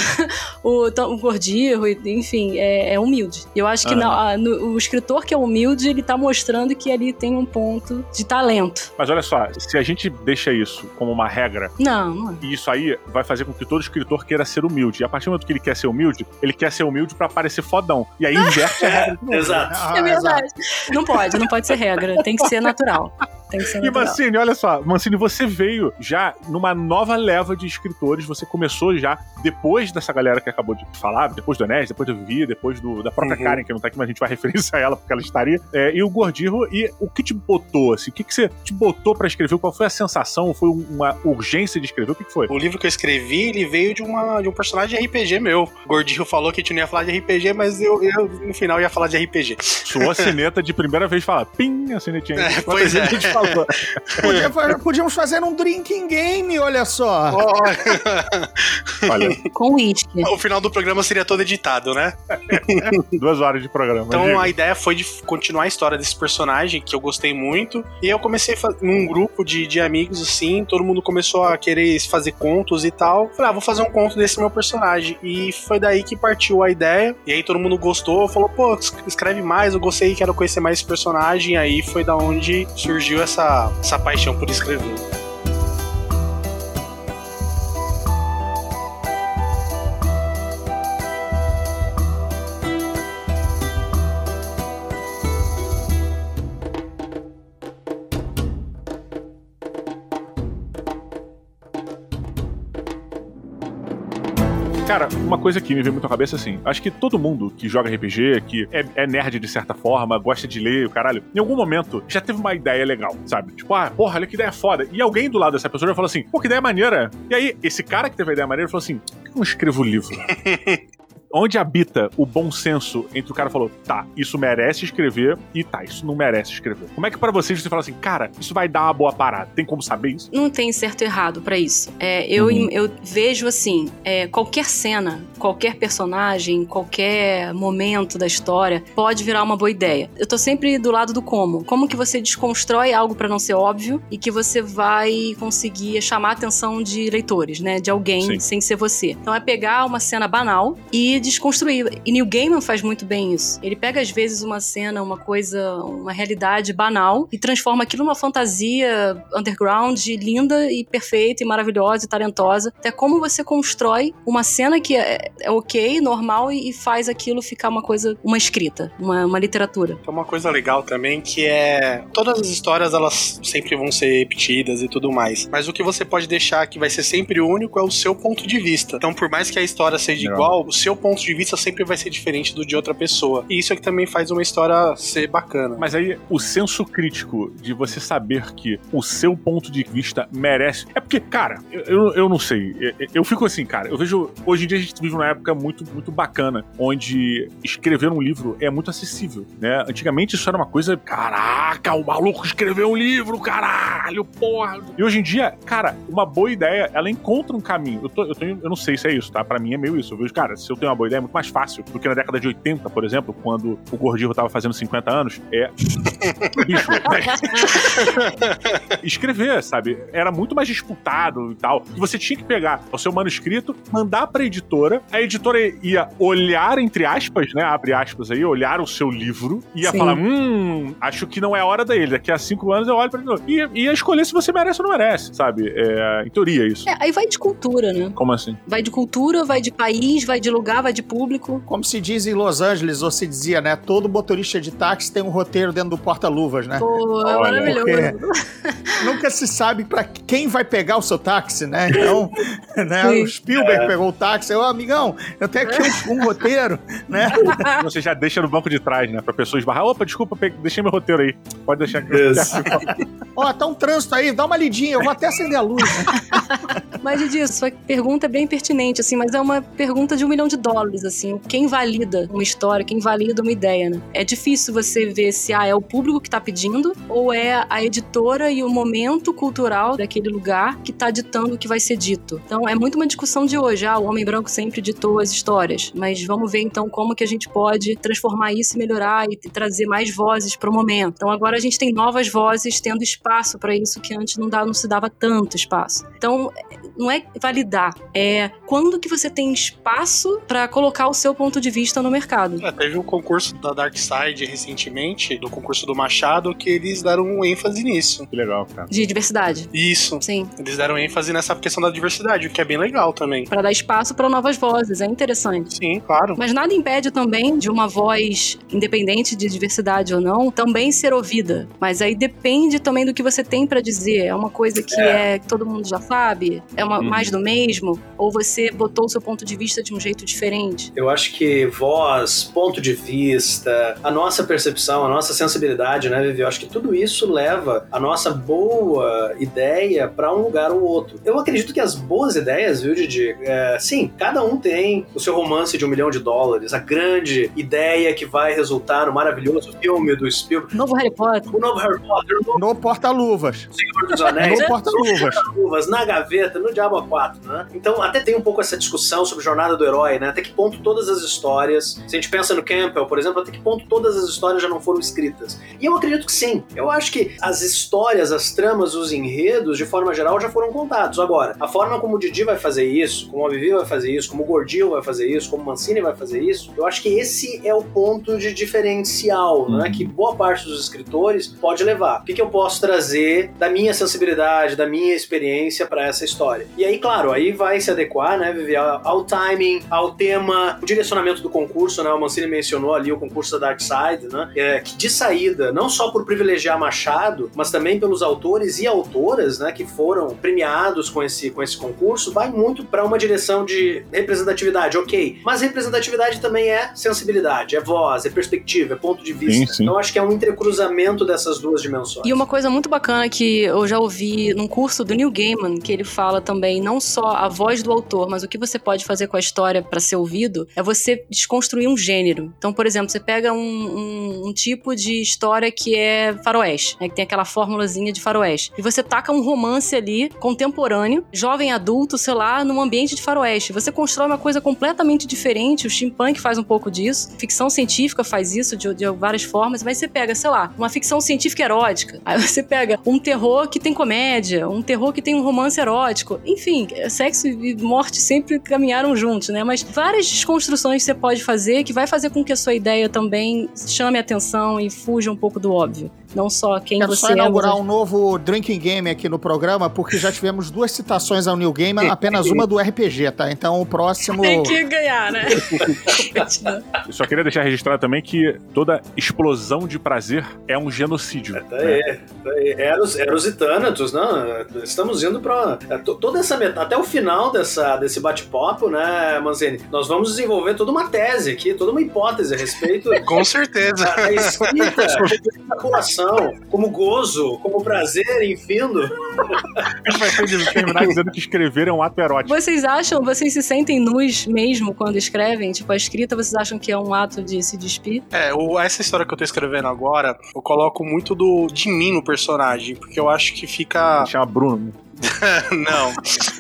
o, o Gordirro, enfim, é, é humilde. Eu acho que não, a- no- o escritor que é humilde, ele tá mostrando que ali tem um ponto de talento. Mas olha só, se a gente deixa isso como uma regra, Não, não é. e isso aí vai fazer com que todo escritor queira ser humilde. E a partir do momento que ele quer ser humilde, ele quer ser humilde pra parecer fodão. E aí inverte a regra. Exato. Ah, É verdade. Não pode, não pode ser regra. Tem que ser natural. Tem que ser E. Mancini, olha só, Mancini, você veio já numa nova leva de escritores, você começou já depois dessa galera que acabou de falar, depois do Enes, depois do Vivi, depois do, da própria Uhum. Karen, que não tá aqui, mas a gente vai referenciar ela porque ela estaria, é, e o Gordirro, e o que te botou, assim, o que, que você te botou pra escrever, qual foi a sensação, foi uma urgência de escrever, o que, que foi? O livro que eu escrevi, ele veio de, uma, de um personagem de RPG meu. O Gordinho falou que a gente não ia falar de RPG, mas eu, eu, no final ia falar de RPG. Sua sineta de primeira vez falar, pim, a sinetinha. É, pois é. a gente falou? Podia fa- podíamos fazer um drinking game, olha só. Olha, Com uísque. o final do programa seria todo editado, né? duas horas de programa. Então diga. a ideia foi de continuar a história desse personagem, que eu gostei muito. E eu comecei num grupo de, de amigos, assim, todo mundo começou a querer fazer contos e tal. Falei, ah, vou fazer um conto desse meu personagem. E foi daí que partiu a ideia. E aí todo mundo gostou, falou, pô, es- escreve mais, eu gostei, quero conhecer mais esse personagem. E aí foi da onde surgiu essa, essa paixão por escrever. Uma coisa que me veio muito à cabeça assim: acho que todo mundo que joga RPG, que é, é nerd de certa forma, gosta de ler, caralho, em algum momento já teve uma ideia legal, sabe? Tipo, ah, porra, olha que ideia foda. E alguém do lado dessa pessoa já falou assim: pô, que ideia maneira. E aí, esse cara que teve a ideia maneira falou assim: por que eu não escrevo livro? Onde habita o bom senso entre o cara que falou, tá, isso merece escrever e tá, isso não merece escrever? Como é que pra vocês você fala assim, cara, isso vai dar uma boa parada? Tem como saber isso? Não tem certo e errado pra isso. É, eu, Uhum. eu vejo assim: é, qualquer cena, qualquer personagem, qualquer momento da história pode virar uma boa ideia. Eu tô sempre do lado do como. Como que você desconstrói algo pra não ser óbvio e que você vai conseguir chamar a atenção de leitores, né? De alguém Sim. sem ser você. Então é pegar uma cena banal e desconstruir. E Neil Gaiman faz muito bem isso. Ele pega, às vezes, uma cena, uma coisa, uma realidade banal e transforma aquilo numa fantasia underground, linda e perfeita e maravilhosa e talentosa. Até como você constrói uma cena que é, é ok, normal e, e, faz aquilo ficar uma coisa, uma escrita, uma, uma literatura. É uma coisa legal também que é todas as histórias elas sempre vão ser repetidas e tudo mais, mas o que você pode deixar que vai ser sempre único é o seu ponto de vista. Então, por mais que a história seja Legal. igual, o seu ponto de vista sempre vai ser diferente do de outra pessoa. E isso é que também faz uma história ser bacana. Mas aí, o senso crítico de você saber que o seu ponto de vista merece. É porque, cara, eu, eu não sei. Eu, fico assim, cara, eu vejo. Hoje em dia a gente vive uma época muito, muito bacana, onde escrever um livro é muito acessível, né? Antigamente isso era uma coisa. Caraca, o maluco escreveu um livro, caralho, porra. E hoje em dia, cara, uma boa ideia, ela encontra um caminho. Eu, tô, eu, tenho, eu não sei se é isso, tá? Pra mim é meio isso. Eu vejo, cara, se eu tenho uma boa ideia, é muito mais fácil do que na década de 80, por exemplo, quando o Gordinho tava fazendo 50 anos. É. Bicho. Escrever, sabe? Era muito mais disputado e tal. E você tinha que pegar o seu manuscrito, mandar pra editora, a editora ia olhar, entre aspas, né? Abre aspas aí, olhar o seu livro, ia Sim. falar: hum, acho que não é a hora dele. Daqui a cinco anos eu olho pra ele. E ia escolher se você merece ou não merece, sabe? É, em teoria, isso. É, aí vai de cultura, né? Como assim? Vai de cultura, vai de país, vai de lugar, vai de público. Como se diz em Los Angeles, ou se dizia, né? Todo motorista de táxi tem um roteiro dentro do porta-luvas, né? Pô, é maravilhoso. Nunca se sabe para quem vai pegar o seu táxi, né? Então, né? o Spielberg é. pegou o táxi. Eu, amigão, eu tenho aqui um, um roteiro, né? Você já deixa no banco de trás, né? Pra pessoa esbarrar. Opa, desculpa, deixei meu roteiro aí. Pode deixar aqui. Ó, tá um trânsito aí, dá uma lidinha, eu vou até acender a luz. Né? Mas, disso, sua pergunta é bem pertinente, assim, mas é uma pergunta de um milhão de dólares, assim. Quem valida uma história, quem valida uma ideia, né? É difícil você ver se ah, é o público que tá pedindo ou é a editora e o momento cultural daquele lugar que tá ditando o que vai ser dito. Então, é muito uma discussão de hoje. Ah, o homem branco sempre ditou as histórias, mas vamos ver então como que a gente pode transformar isso e melhorar e trazer mais vozes para o momento. Então, agora a gente tem novas vozes tendo espaço para isso que antes não, dá, não se dava tanto espaço. Então, não é validar, é quando que você tem espaço para colocar o seu ponto de vista no mercado. É, teve um concurso da Dark Side recentemente, do concurso do Machado, que eles deram um ênfase nisso. Que legal, cara. De diversidade. Isso. Sim. Eles deram ênfase nessa questão da diversidade, o que é bem legal também. Para dar espaço para novas vozes, é interessante. Sim, claro. Mas nada impede também de uma voz, independente de diversidade ou não, também ser ouvida. Mas aí depende também do que você tem para dizer. É uma coisa que é. é que todo mundo já sabe? É uma, uhum. mais do mesmo? Ou você botou o seu ponto de vista de um jeito diferente? Eu acho que voz, ponto de vista, a nossa percepção, a nossa sensibilidade, né, Vivi? Eu acho que tudo isso leva a nossa boa ideia para um lugar ou outro. Eu acredito que as boas ideias, viu, Didi? É, sim, cada um tem o seu romance de um milhão de dólares, a grande ideia que vai resultar no maravilhoso filme do Spielberg. Novo Harry Potter. O novo Harry Potter. No, no Porta-Luvas. Senhor dos Anéis. no Porta-Luvas. Porta-Luvas, na gaveta, no Diabo 4, né? Então, até tem um pouco essa discussão sobre jornada do herói, né? Até que ponto todas as histórias, se a gente pensa no Campbell, por exemplo, até que ponto todas as histórias já não foram escritas. E eu acredito que sim. Eu acho que as histórias, as tramas, os enredos, de forma geral, já foram contados. Agora, a forma como o Didi vai fazer isso, como a Vivi vai fazer isso, como o Gordinho vai fazer isso, como o Mancini vai fazer isso, eu acho que esse é o ponto de diferencial, né? Que boa parte dos escritores pode levar. O que, que eu posso trazer da minha sensibilidade, da minha experiência para essa história? E aí, claro, aí vai se adequar, né, Vivi, ao timing, ao tema, o direcionamento do concurso, né? O Mancini mencionou ali o concurso da Dark Side, né? É, que de saída, não só por privilegiar Machado, mas também pelos autores e autoras, né, que foram premiados com esse, com esse concurso, vai muito para uma direção de representatividade, ok. Mas representatividade também é sensibilidade, é voz, é perspectiva, é ponto de vista. Sim, sim. Então acho que é um entrecruzamento dessas duas dimensões. E uma coisa muito bacana que eu já ouvi num curso do Neil Gaiman, que ele fala também não só a voz do autor, mas o que você pode fazer com a história para ser ouvido, é você desconstruir um gênero. Então, por exemplo, você pega um, um, um tipo de história que é faroeste, né, que tem aquela formulazinha de faroeste, e você taca um romance ali, contemporâneo, jovem adulto, sei lá, num ambiente de faroeste. Você constrói uma coisa completamente diferente, o steampunk faz um pouco disso, ficção científica faz isso de, de várias formas, mas você pega, sei lá, uma ficção científica erótica, aí você pega um terror que tem comédia, um terror que tem um romance erótico, enfim, sexo e morte sempre caminharam juntos, né? Mas várias desconstruções você pode fazer que vai fazer com que a sua ideia também chame atenção e fuja um pouco do óbvio. Não só quem Quero você só inaugurar é. mas- um novo drinking game aqui no programa, porque já tivemos duas citações ao New Game, apenas uma do RPG, tá? Então o próximo. Tem que ganhar, né? Eu só queria deixar registrado também que toda explosão de prazer é um genocídio. Tá né? aí, tá aí. Eros, Eros e Thanatos, não? Estamos indo pra. é, to- Toda essa meta, até o final dessa, desse bate-papo, né, Manzini? Nós vamos desenvolver toda uma tese aqui, toda uma hipótese a respeito Com certeza. da, da escrita, como ejaculação, como gozo, como prazer, enfim. A gente vai ter terminar dizendo que escrever é um ato erótico. Vocês acham, vocês se sentem nus mesmo quando escrevem? Tipo, a escrita, vocês acham que é um ato de se despir? É, o- essa história que eu tô escrevendo agora, eu coloco muito do de mim no personagem, porque eu acho que fica. Chama Bruno. não,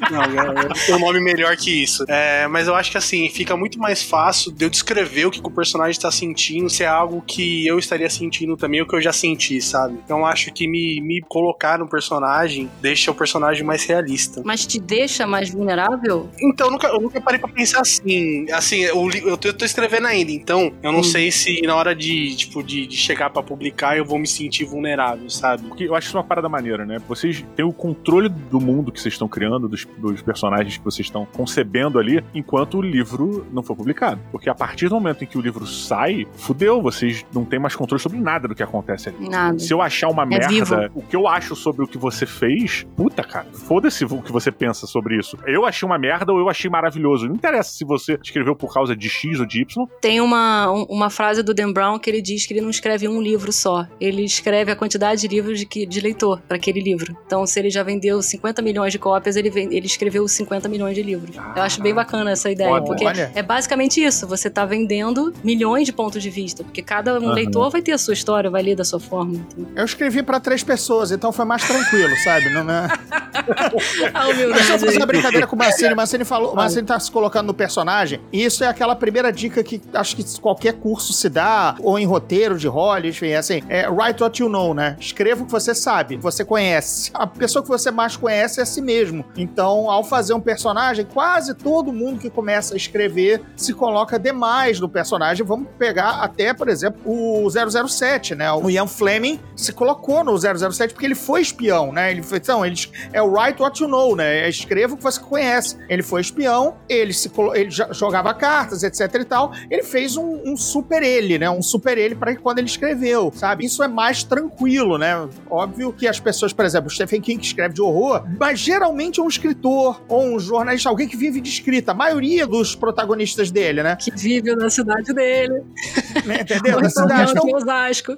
não, é- tem um nome melhor que isso. É, mas eu acho que assim, fica muito mais fácil de eu descrever o que o personagem tá sentindo, se é algo que eu estaria sentindo também, o que eu já senti, sabe? Então eu acho que me, me colocar no personagem deixa o personagem mais realista. Mas te deixa mais vulnerável? Então, eu nunca, eu nunca parei pra pensar assim. Assim, eu, eu, tô, eu tô escrevendo ainda, então eu não Hum. sei se na hora de, tipo, de, de chegar pra publicar eu vou me sentir vulnerável, sabe? Porque eu acho isso uma parada maneira, né? Vocês têm o controle do mundo que vocês estão criando, dos, dos personagens que vocês estão concebendo ali, enquanto o livro não for publicado. Porque a partir do momento em que o livro sai, fudeu, vocês não têm mais controle sobre nada do que acontece ali. Nada. Se eu achar uma merda, É vivo. o que eu acho sobre o que você fez, puta, cara, foda-se o que você pensa sobre isso. Eu achei uma merda ou eu achei maravilhoso. Não interessa se você escreveu por causa de X ou de Y. Tem uma, um- uma frase do Dan Brown que ele diz que ele não escreve um livro só. Ele escreve a quantidade de livros de, que- de leitor para aquele livro. Então, se ele já vendeu 50 milhões de cópias, ele, ele escreveu 50 milhões de livros. Eu acho bem bacana essa ideia, Olha. porque Olha. é basicamente isso. Você tá vendendo milhões de pontos de vista, porque cada um Aham. leitor vai ter a sua história, vai ler da sua forma. entendeu? Eu escrevi pra três pessoas, então foi mais tranquilo, sabe? Não, é... A Deixa eu humildade. fazer uma brincadeira com o Mancini. O Mancini falou, o Mancini tá se colocando no personagem. E isso é aquela primeira dica que acho que qualquer curso se dá, ou em roteiro de role, enfim, é assim, é write what you know, né? Escreva o que você sabe, você conhece. A pessoa que você mais conhece é a si mesmo. Então, ao fazer um personagem, quase todo mundo que começa a escrever se coloca demais no personagem. Vamos pegar até, por exemplo, o 007, né? O Ian Fleming se colocou no 007 porque ele foi espião, né? Ele foi, então, ele é o write what you know, né? É escreva o que você conhece. Ele foi espião, ele se ele jogava cartas, etc e tal. Ele fez um, um super ele, né? Um super ele para quando ele escreveu, sabe? Isso é mais tranquilo, né? Óbvio que as pessoas, por exemplo, o Stephen King que escreve de horror, mas geralmente é um escritor ou um jornalista, alguém que vive de escrita. A maioria dos protagonistas dele, né? Que vive na cidade dele. Né? Entendeu? Na então cidade. Então, Osasco.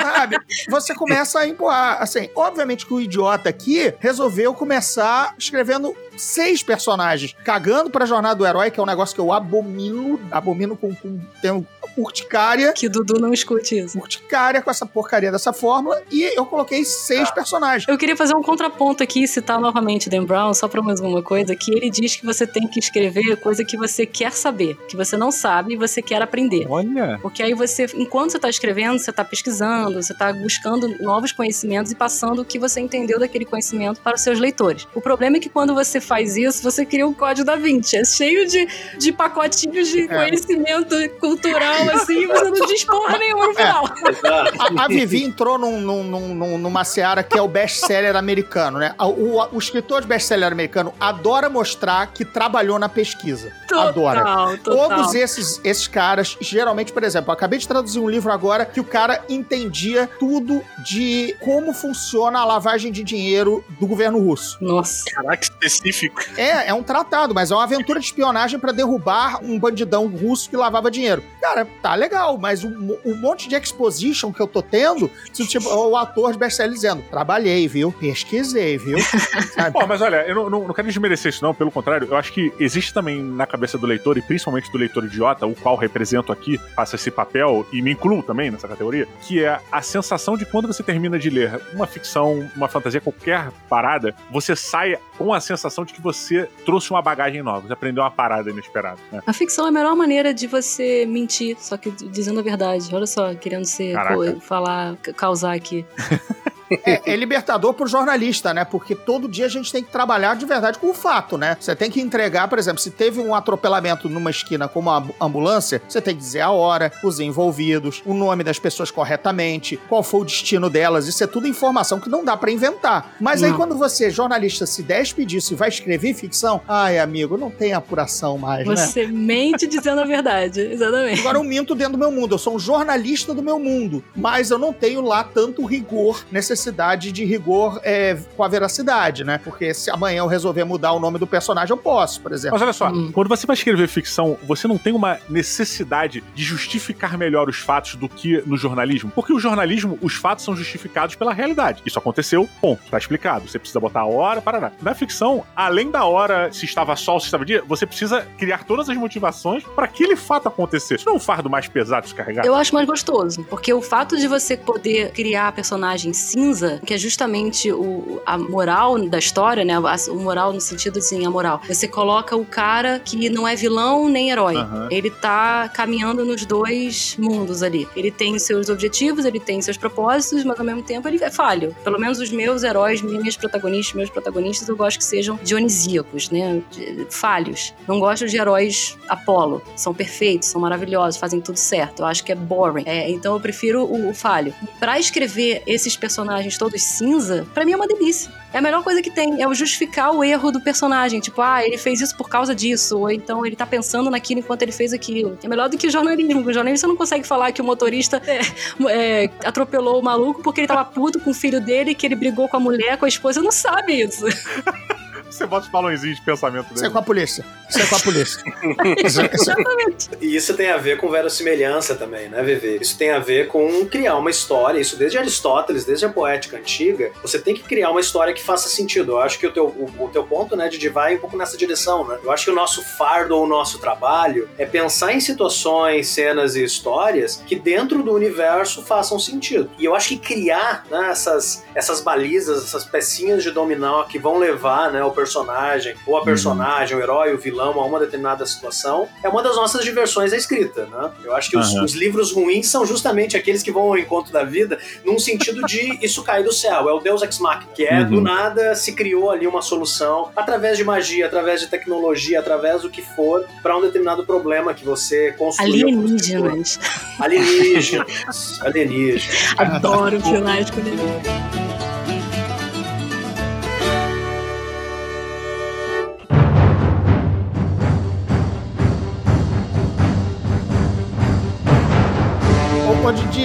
sabe? Você começa a empurrar. Assim, obviamente que o idiota aqui resolveu começar escrevendo seis personagens, cagando pra jornada do herói, que é um negócio que eu abomino, abomino com, com tenho urticária. Que Dudu não escute isso. Urticária com essa porcaria dessa fórmula, e eu coloquei seis personagens. Eu queria fazer um contraponto aqui e citar novamente Dan Brown, só pra mais uma coisa, que ele diz que você tem que escrever coisa que você quer saber, que você não sabe e você quer aprender. Olha. Porque aí você, enquanto você tá escrevendo, você tá pesquisando, você tá buscando novos conhecimentos e passando o que você entendeu daquele conhecimento para os seus leitores. O problema é que quando você faz isso, você cria um código da Vinci. É cheio de, de pacotinhos de conhecimento cultural, assim, e você não diz porra nenhuma no final. Exato. A, a Vivi entrou num, num- num- num- numa seara que é o best-seller americano, né? O, o- o escritor de best-seller americano adora mostrar que trabalhou na pesquisa. Adora. Total, total. Todos esses, esses caras, geralmente, por exemplo, eu acabei de traduzir um livro agora que o cara entendia tudo de como funciona a lavagem de dinheiro do governo russo. Nossa. Caraca, específico. É, é um tratado, mas é uma aventura de espionagem pra derrubar um bandidão russo que lavava dinheiro. Cara, tá legal, mas o, mo- o monte de exposition que eu tô tendo, se, tipo, o ator de best-seller dizendo, trabalhei, viu? Pesquisei, viu? Pô, mas olha, eu não, não, não quero desmerecer isso, não, pelo contrário, eu acho que existe também na cabeça do leitor, e principalmente do leitor idiota, o qual represento aqui, faço esse papel, e me incluo também nessa categoria, que é a sensação de quando você termina de ler uma ficção, uma fantasia, qualquer parada, você sai com a sensação de que você trouxe uma bagagem nova, você aprendeu uma parada inesperada. Né? A ficção é a melhor maneira de você mentir, só que dizendo a verdade. Olha só, querendo ser, pô, falar, ca- causar aqui. É, é libertador pro jornalista, né? Porque todo dia a gente tem que trabalhar de verdade com o fato, né? Você tem que entregar, por exemplo, se teve um atropelamento numa esquina com uma ambulância, você tem que dizer a hora, os envolvidos, o nome das pessoas corretamente, qual foi o destino delas. Isso é tudo informação que não dá para inventar. Mas aí quando você, jornalista, se despe disso e vai escrever ficção, ai, amigo, não tem apuração mais, né? Você mente dizendo a verdade, exatamente. Agora eu minto dentro do meu mundo, eu sou um jornalista do meu mundo, mas eu não tenho lá tanto rigor, necessidade de rigor é, com a veracidade, né? Porque se amanhã eu resolver mudar o nome do personagem, eu posso, por exemplo. Mas olha só, Hum. quando você vai escrever ficção, você não tem uma necessidade de justificar melhor os fatos do que no jornalismo? Porque o jornalismo, os fatos são justificados pela realidade. Isso aconteceu, ponto, tá explicado. Você precisa botar a hora, parará. Na ficção, além da hora, se estava sol, se estava dia, você precisa criar todas as motivações para aquele fato acontecer. Isso não é um fardo mais pesado de carregar? Eu acho mais gostoso, porque o fato de você poder criar personagem cinza, que é justamente o, a moral da história, né? a- O moral no sentido assim, a moral. Você coloca o cara que não é vilão nem herói. Aham. Ele tá caminhando nos dois mundos ali. Ele tem seus objetivos, ele tem seus propósitos, mas ao mesmo tempo ele é falho. Pelo menos os meus heróis, minhas protagonistas, meus protagonistas, eu gosto que sejam dionisíacos, né? De- Falhos. Não gosto de heróis Apolo. São perfeitos, são maravilhosos, fazem tudo certo. Eu acho que é boring. É, então eu prefiro o, o falho. Pra escrever esses personagens todos cinza, pra mim é uma delícia. É a melhor coisa que tem, é o justificar o erro do personagem. Tipo, ah, ele fez isso por causa disso, ou então ele tá pensando naquilo enquanto ele fez aquilo. É melhor do que jornalismo. porque jornalismo você não consegue falar que o motorista é, é, atropelou o maluco porque ele tava puto com o filho dele, que ele brigou com a mulher, com a esposa. Não sabe isso. Você bota os balãozinhos de pensamento Isso é dele. com a polícia. Isso é com a polícia. Isso- isso- Exatamente. E isso tem a ver com verossimilhança também, né, VV? Isso tem a ver com criar uma história, isso desde Aristóteles, desde a poética antiga, você tem que criar uma história que faça sentido. Eu acho que o teu, o, o teu ponto, né, Didi, vai um pouco nessa direção, né? Eu acho que o nosso fardo ou o nosso trabalho é pensar em situações, cenas e histórias que dentro do universo façam sentido. E eu acho que criar né, essas, essas balizas, essas pecinhas de dominó que vão levar né, o personagem, ou a personagem, o herói, o vilão a uma determinada situação, é uma das nossas diversões da escrita, né? Eu acho que os, Aham. os livros ruins são justamente aqueles que vão ao encontro da vida num sentido de isso cair do céu, é o Deus Ex Machina, que é do Uhum. nada se criou ali uma solução através de magia, através de tecnologia, através do que for, para um determinado problema que você construiu. Alienígenas. Alienígenas. Alienígenas. Adoro finais com ele.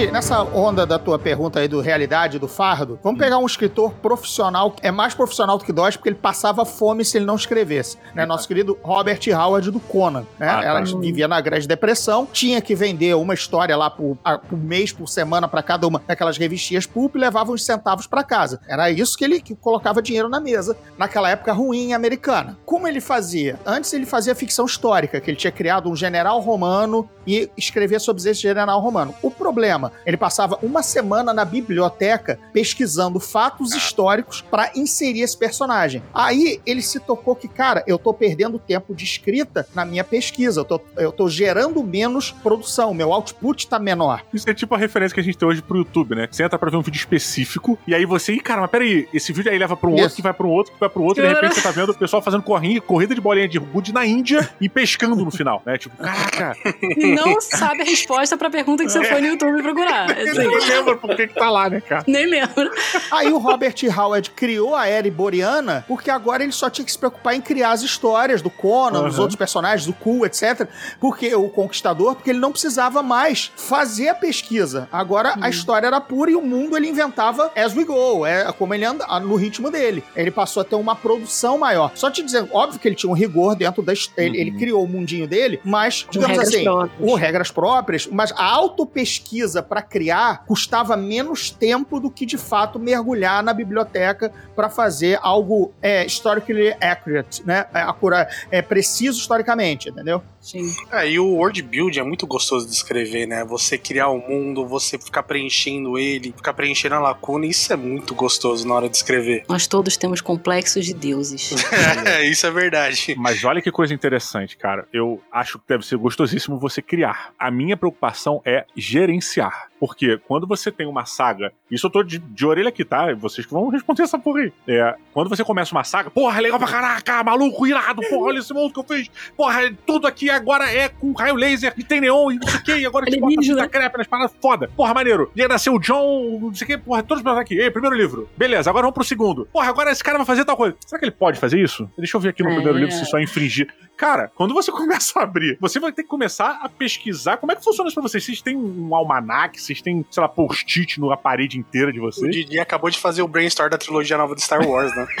Nessa onda da tua pergunta aí do realidade, do fardo, vamos pegar um escritor profissional, é mais profissional do que nós, porque ele passava fome se ele não escrevesse. Né? Nosso querido Robert Howard do Conan. Né? Ah, tá. Ela vivia na Grande Depressão, tinha que vender uma história lá por, a- por mês, por semana, para cada uma daquelas revistinhas pulp e levava uns centavos para casa. Era isso que ele que colocava dinheiro na mesa, naquela época ruim americana. Como ele fazia? Antes ele fazia ficção histórica, que ele tinha criado um general romano e escrevia sobre esse general romano. O problema, ele passava uma semana na biblioteca pesquisando fatos históricos para inserir esse personagem. Aí ele se tocou que, cara, eu tô perdendo tempo de escrita na minha pesquisa, eu tô, eu tô gerando menos produção, meu output tá menor. Isso é tipo a referência que a gente tem hoje pro YouTube, né? Você entra pra ver um vídeo específico, e aí você, ih, cara, mas peraí, esse vídeo aí leva pra um Isso. outro, que vai pra um outro, que vai pro outro, e de repente você tá vendo o pessoal fazendo corrinha, corrida de bolinha de gude na Índia e pescando no final, né? Tipo, caraca, não sabe a resposta pra pergunta que você foi no YouTube procurar. eu Assim, nem lembro por que que tá lá, né, cara? nem lembro. Aí o Robert Howard criou a era iboriana porque agora ele só tinha que se preocupar em criar as histórias do Conan, dos Uhum. outros personagens, do Cool, etc. Porque o Conquistador, porque ele não precisava mais fazer a pesquisa. Agora a história era pura e o mundo ele inventava as we go, é como ele anda no ritmo dele. Ele passou a ter uma produção maior. Só te dizer, óbvio que ele tinha um rigor dentro da ele, Uhum. ele criou o mundinho dele, mas digamos regras assim, próprias. com regras próprias, mas a autopesquisa para criar custava menos tempo do que de fato mergulhar na biblioteca para fazer algo é, historically accurate, né? É, é preciso historicamente, entendeu? Sim. É, e o world build é muito gostoso de escrever, né? Você criar o mundo, você ficar preenchendo ele, ficar preenchendo a lacuna, isso é muito gostoso na hora de escrever. Nós todos temos complexos de deuses. É, isso é verdade. Mas olha que coisa interessante, cara. Eu acho que deve ser gostosíssimo você criar. A minha preocupação é gerenciar. Porque quando você tem uma saga, isso eu tô de, de orelha aqui, tá? Vocês que vão responder essa porra aí. É, quando você começa uma saga, porra, é legal pra caraca, maluco, irado, porra, olha esse mundo que eu fiz. Porra, tudo aqui agora é com raio laser e tem neon e não sei o que, e agora a gente bota Alienígena. fita crepe nas paradas, foda. Porra, maneiro. E aí nasceu o John, não sei o que, porra, todos os aqui. Ei, primeiro livro. Beleza, agora vamos pro segundo. Porra, agora esse cara vai fazer tal coisa. Será que ele pode fazer isso? Deixa eu ver aqui no É. primeiro livro se isso é infringir. Cara, quando você começa a abrir, você vai ter que começar a pesquisar como é que funciona isso pra vocês. Vocês têm um almanac, vocês têm, sei lá, post-it na parede inteira de O vocês. Didi acabou de fazer o brainstorm da trilogia nova de Star Wars, né?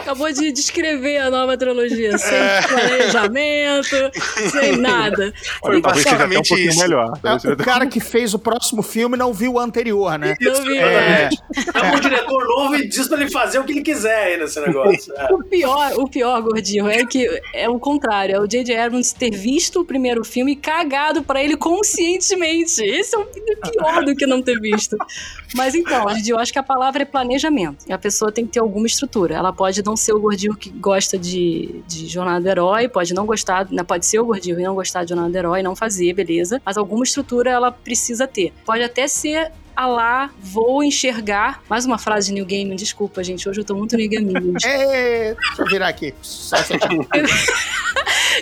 Acabou de descrever a nova trilogia, sem planejamento, sem nada. Foi um basicamente pouquinho isso. melhor. É, o cara que fez o próximo filme não viu o anterior, né? Não vi. É, É um diretor novo e diz pra ele fazer o que ele quiser aí nesse negócio. É. O pior, o pior, gordinho, é que é o contrário. É o J.J. Abrams ter visto o primeiro filme e cagado pra ele conscientemente. Esse é o pior do que não ter visto. Mas então, eu acho que a palavra é planejamento. E a pessoa tem que ter alguma estrutura. Ela pode não ser o gordinho que gosta de, de Jornada do Herói, pode não gostar, né, pode ser o gordinho e não gostar de Jornada do Herói, não fazer, beleza. Mas alguma estrutura ela precisa ter. Pode até ser a lá, vou enxergar. Mais uma frase de New Game, desculpa, gente. Hoje eu tô muito New Game. é, deixa eu virar aqui. Só.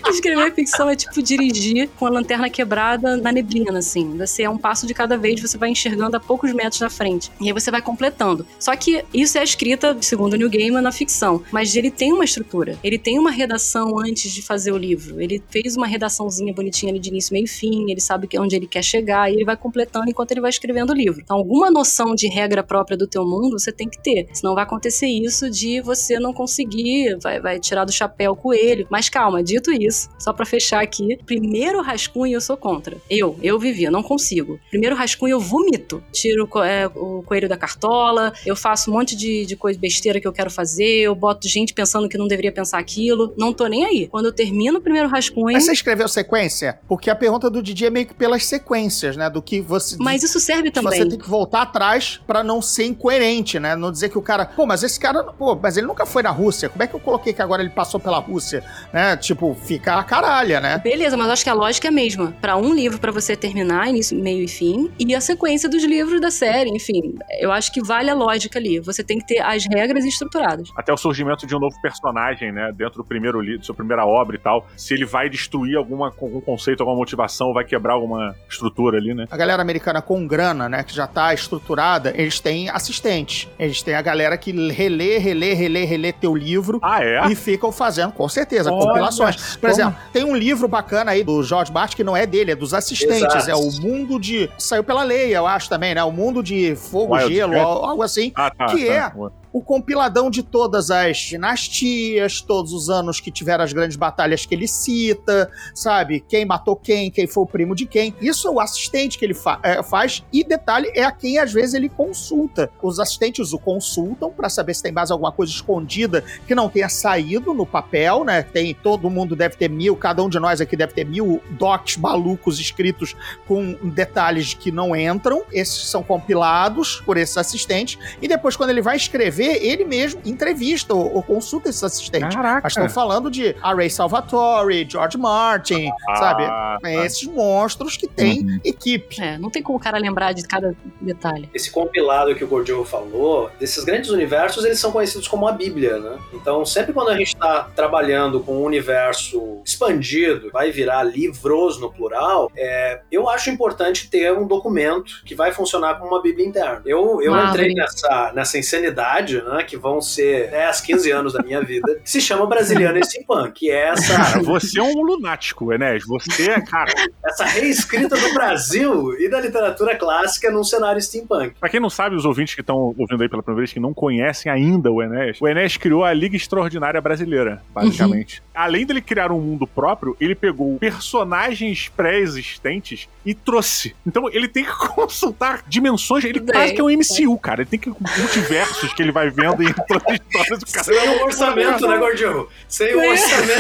Escrever ficção é tipo dirigir com a lanterna quebrada na neblina, assim. Você é um passo de cada vez, você vai enxergando a poucos metros na frente. E aí você vai completando. Só que isso é escrita, segundo New Gaiman, na ficção. Mas ele tem uma estrutura. Ele tem uma redação antes de fazer o livro. Ele fez uma redaçãozinha bonitinha ali de início, meio e fim. Ele sabe que- onde ele quer chegar e ele vai completando enquanto ele vai escrevendo o livro. Então, alguma noção de regra própria do teu mundo você tem que ter. Senão vai acontecer isso de você não conseguir, vai, vai tirar do chapéu o coelho. Mas calma, dito isso, só pra fechar aqui, primeiro rascunho eu sou contra. Eu, eu vivi, eu não consigo. Primeiro rascunho eu vomito. Tiro é, o coelho da cartola, eu faço um monte de, de coisa besteira que eu quero fazer, eu boto gente pensando que não deveria pensar aquilo. Não tô nem aí. Quando eu termino o primeiro rascunho. Mas você escreveu sequência? Porque a pergunta do Didi é meio que pelas sequências, né? Do que você. Mas isso serve também. Você tem que voltar atrás pra não ser incoerente, né? Não dizer que o cara, pô, mas esse cara, pô, mas ele nunca foi na Rússia. Como é que eu coloquei que agora ele passou pela Rússia? Né? Tipo, fica a caralha, né? Beleza, mas acho que a lógica é a mesma. Pra um livro pra você terminar, início, meio e fim, e a sequência dos livros da série, enfim. Eu acho que vale a lógica ali. Você tem que ter as regras estruturadas. Até o surgimento de um novo personagem, né? Dentro do primeiro livro, sua primeira obra e tal. Se ele vai destruir alguma, algum conceito, alguma motivação, vai quebrar alguma estrutura ali, né? A galera americana com grana, né, que já tá estruturada, eles têm assistentes. Eles têm a galera que relê, relê, relê, relê teu livro Ah, é? e ficam fazendo, com certeza, Olha compilações. Por exemplo, tem um livro bacana aí do George Martin que não é dele, é dos assistentes. Exato. É o mundo de. Saiu pela lei, eu acho também, né? O mundo de fogo, Wild gelo, Cat. algo assim. Ah, tá. que tá. é o compiladão de todas as dinastias, todos os anos que tiveram as grandes batalhas que ele cita, sabe? Quem matou quem, quem foi o primo de quem. Isso é o assistente que ele fa- é, faz. E detalhe, é a quem às vezes ele consulta. Os assistentes o consultam para saber se tem mais alguma coisa escondida que não tenha saído no papel, né? Tem todo mundo deve ter mil, cada um de nós aqui deve ter mil docs malucos escritos com detalhes que não entram. Esses são compilados por esses assistentes e depois quando ele vai escrever, ele mesmo entrevista ou, ou consulta esses assistentes. Caraca. Mas estão falando de Ray Salvatore, George Martin, sabe? Ah, É tá. esses monstros que têm Uhum. equipe. É, não tem como o cara lembrar de cada detalhe. Esse compilado que o Gordillo falou, desses grandes universos, eles são conhecidos como a Bíblia, né? Então, sempre quando a gente está trabalhando com um universo expandido, vai virar livros no plural, é, eu acho importante ter um documento que vai funcionar como uma Bíblia interna. Eu, eu entrei nessa, nessa insanidade, né? Que vão ser 10, 15 anos da minha vida, que se chama Brasiliana Steampunk, que é essa, Cara, você é um lunático, Enéas. Você é, cara. essa reescrita do Brasil e da literatura clássica num cenário steampunk. Pra quem não sabe, os ouvintes que estão ouvindo aí pela primeira vez, que não conhecem ainda o Enéas, o Enéas criou a Liga Extraordinária Brasileira, basicamente. Além dele criar um mundo próprio, ele pegou personagens pré-existentes e trouxe. Então ele tem que consultar dimensões. Ele Bem, quase que é um MCU, cara. Ele tem que multiversos que ele vai vendo e entrando em histórias do cara. Sem um orçamento, né, Gordinho? Sem um orçamento.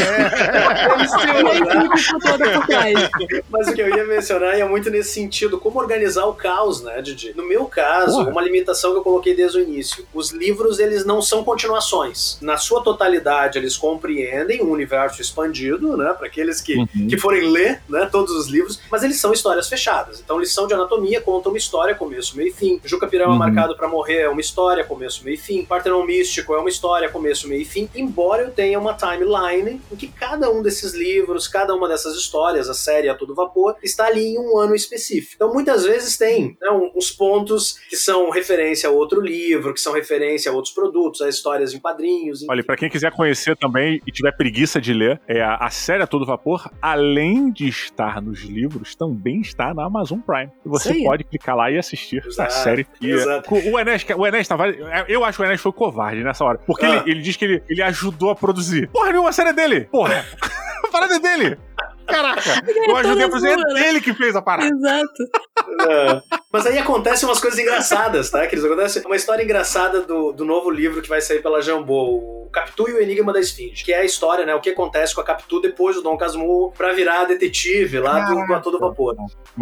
Mas o que eu ia mencionar é muito nesse sentido, como organizar o caos, né, Didi? No meu caso, Porra. uma limitação que eu coloquei desde o início. Os livros, eles não são continuações. Na sua totalidade, eles compreendem um universo expandido, né, para aqueles que, Uhum. que forem ler, né, todos os livros, mas eles são histórias fechadas. Então, lição de anatomia conta uma história, começo, meio e fim. Juca Pirama Uhum. marcado para morrer é uma história, começo, meio e fim. Partenon Místico é uma história, começo, meio e fim. Embora eu tenha uma timeline em que cada um desses livros, cada uma dessas histórias, a série a todo vapor, está ali em um ano específico. Então, muitas vezes tem né, uns pontos que são referência a outro livro, que são referência a outros produtos, a histórias em quadrinhos. Olha, pra quem quiser conhecer também e tiver preguiça de ler, é a, a série a todo vapor, além de estar nos livros, também está na Amazon Prime. E você aí. pode clicar lá e assistir a Exato, série. E, exato. O Enes, o Enes tava. Eu acho que o Enes foi covarde nessa hora. Porque Ah. ele, ele diz que ele, ele ajudou a produzir. Porra, nenhuma série é dele! Porra! a parada é dele! Caraca! Eu ajudei a produzir, é dele que fez a parada. Exato. É. Mas aí acontecem umas coisas engraçadas, tá? Que eles acontecem uma história engraçada do, do novo livro que vai sair pela Jambô, o Capitu e o Enigma da Esfinge, que é a história, né? O que acontece com a Capitu depois do Dom Casmurro pra virar detetive lá do, do A Todo Vapor.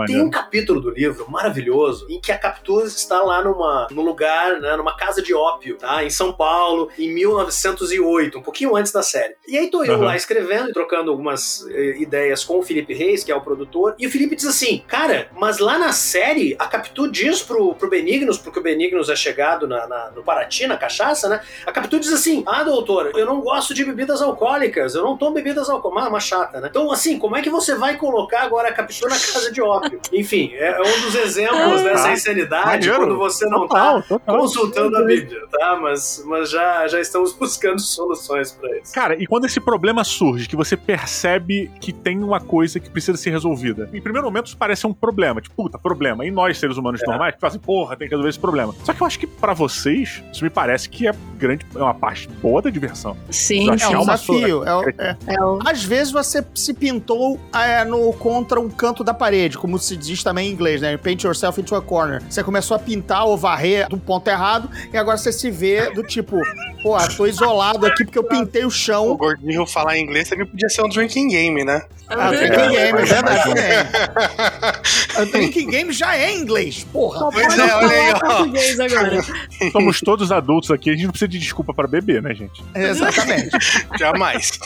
Tem um capítulo do livro maravilhoso em que a Capitu está lá numa, num lugar, né, numa casa de ópio, tá? Em São Paulo, em 1908, um pouquinho antes da série. E aí tô eu Aham. lá escrevendo e trocando algumas eh, ideias com o Felipe Reis, que é o produtor, e o Felipe diz assim: Cara, mas lá na série, a Capitu diz pro, pro Benignos, porque o Benignos é chegado na, na- no Paraty, na cachaça, né? A Capitu diz assim: Ah, doutor, eu não gosto de bebidas alcoólicas, eu não tomo bebidas alcoólicas. Uma chata, né? Então, assim, como é que você vai colocar agora a Capitu na casa de ópio? Enfim, é é um dos exemplos Ah, dessa tá. insanidade Maneiro. quando você não tá Total, consultando a Bíblia, tá? Mas, mas já, já estamos buscando soluções pra isso. Cara, e quando esse problema surge, que você percebe que tem uma coisa que precisa ser resolvida, em primeiro momento isso parece um problema, tipo, puta, problema. E nós, seres humanos É. normais, fazem, porra, tem que resolver esse problema. Só que eu acho que pra vocês, isso me parece que é grande, é uma parte boa da diversão. Sim, Eu É achei um desafio. É, o- é. é o... Às vezes você se pintou é, no contra um canto da parede, como se diz também em inglês, né? Paint yourself into a corner. Você começou a pintar ou varrer do ponto errado e agora você se vê do tipo, pô, tô isolado aqui porque eu pintei o O chão. gordinho falar inglês também podia ser um drinking game, né? Ah, o É. drinking game, é verdade. também. O drinking game já é em inglês, porra. Só Pois é, olha aí, português agora. Somos todos adultos aqui, a gente não precisa de desculpa pra beber, né, gente? Exatamente. Jamais.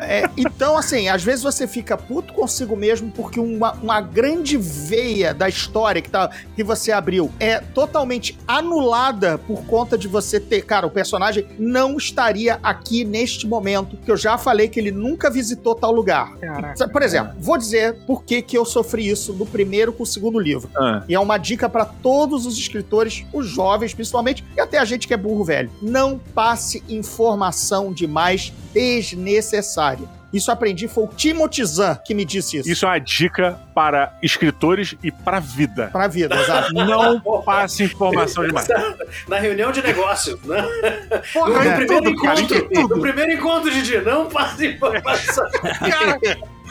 É, então, assim, às vezes você fica puto consigo mesmo porque uma, uma grande veia da história que, tá, que você abriu é totalmente anulada por conta de você ter. Cara, o personagem não estaria aqui neste momento, que eu já falei que ele nunca visitou tal lugar. Por exemplo, vou dizer por que, que eu sofri isso no primeiro com o segundo livro. Ah, E é uma dica para todos os escritores, os jovens principalmente, e até a gente que é burro velho. Não passe informação demais desnecessária. Isso eu aprendi, foi o Timothy Zahn que me disse isso. isso é uma dica para escritores e pra vida. Pra vida, exato. Não passe informação demais. Na reunião de negócios, né? Porra, no, é primeiro tudo, cara, encontro, em tudo. no primeiro encontro, Didi, não passe informação. Cara,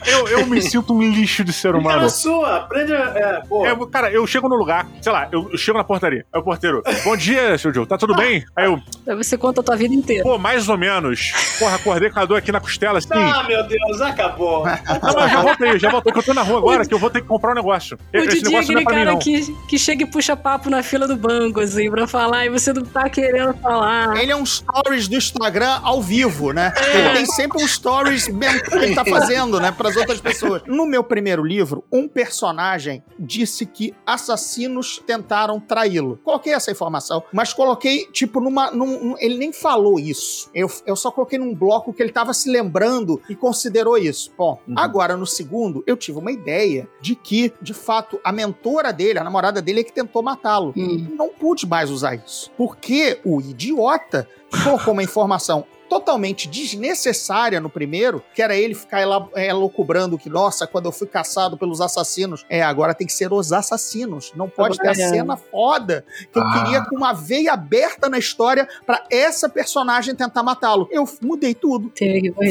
eu, eu me sinto um lixo de ser humano. na sua, aprende a... É, pô, É, cara, eu chego no lugar, sei lá, eu, eu chego na portaria. Aí o porteiro, bom dia, seu Joe, tá tudo bem? Aí eu, Aí você conta a tua vida inteira. pô, mais ou menos. Porra, acordei com a dor aqui na costela, assim. Ah, meu Deus, acabou. Não, mas já voltei, já voltei, que eu tô na rua agora, que eu vou ter que comprar um negócio. O Esse Didi é negócio aquele é pra mim, cara não. que, que chega e puxa papo na fila do banco, assim, pra falar, e você não tá querendo falar. Ele é um stories do Instagram ao vivo, né? Ele tem sempre um stories mental que ele tá fazendo, né, outras pessoas. No meu primeiro livro, um personagem disse que assassinos tentaram traí-lo. Coloquei essa informação, mas coloquei, tipo, numa. num- ele nem falou isso. Eu, eu só coloquei num bloco que ele tava se lembrando e considerou isso. Bom, Uhum. agora no segundo, eu tive uma ideia de que, de fato, a mentora dele, a namorada dele, é que tentou matá-lo Hum. não pude mais usar isso. Porque o idiota colocou uma informação totalmente desnecessária no primeiro, que era ele ficar ela, é, elocubrando que, nossa, quando eu fui caçado pelos assassinos, é, agora tem que ser os assassinos. Não pode ter a cena foda que eu Ah. queria com uma veia aberta na história pra essa personagem tentar matá-lo. Eu mudei tudo.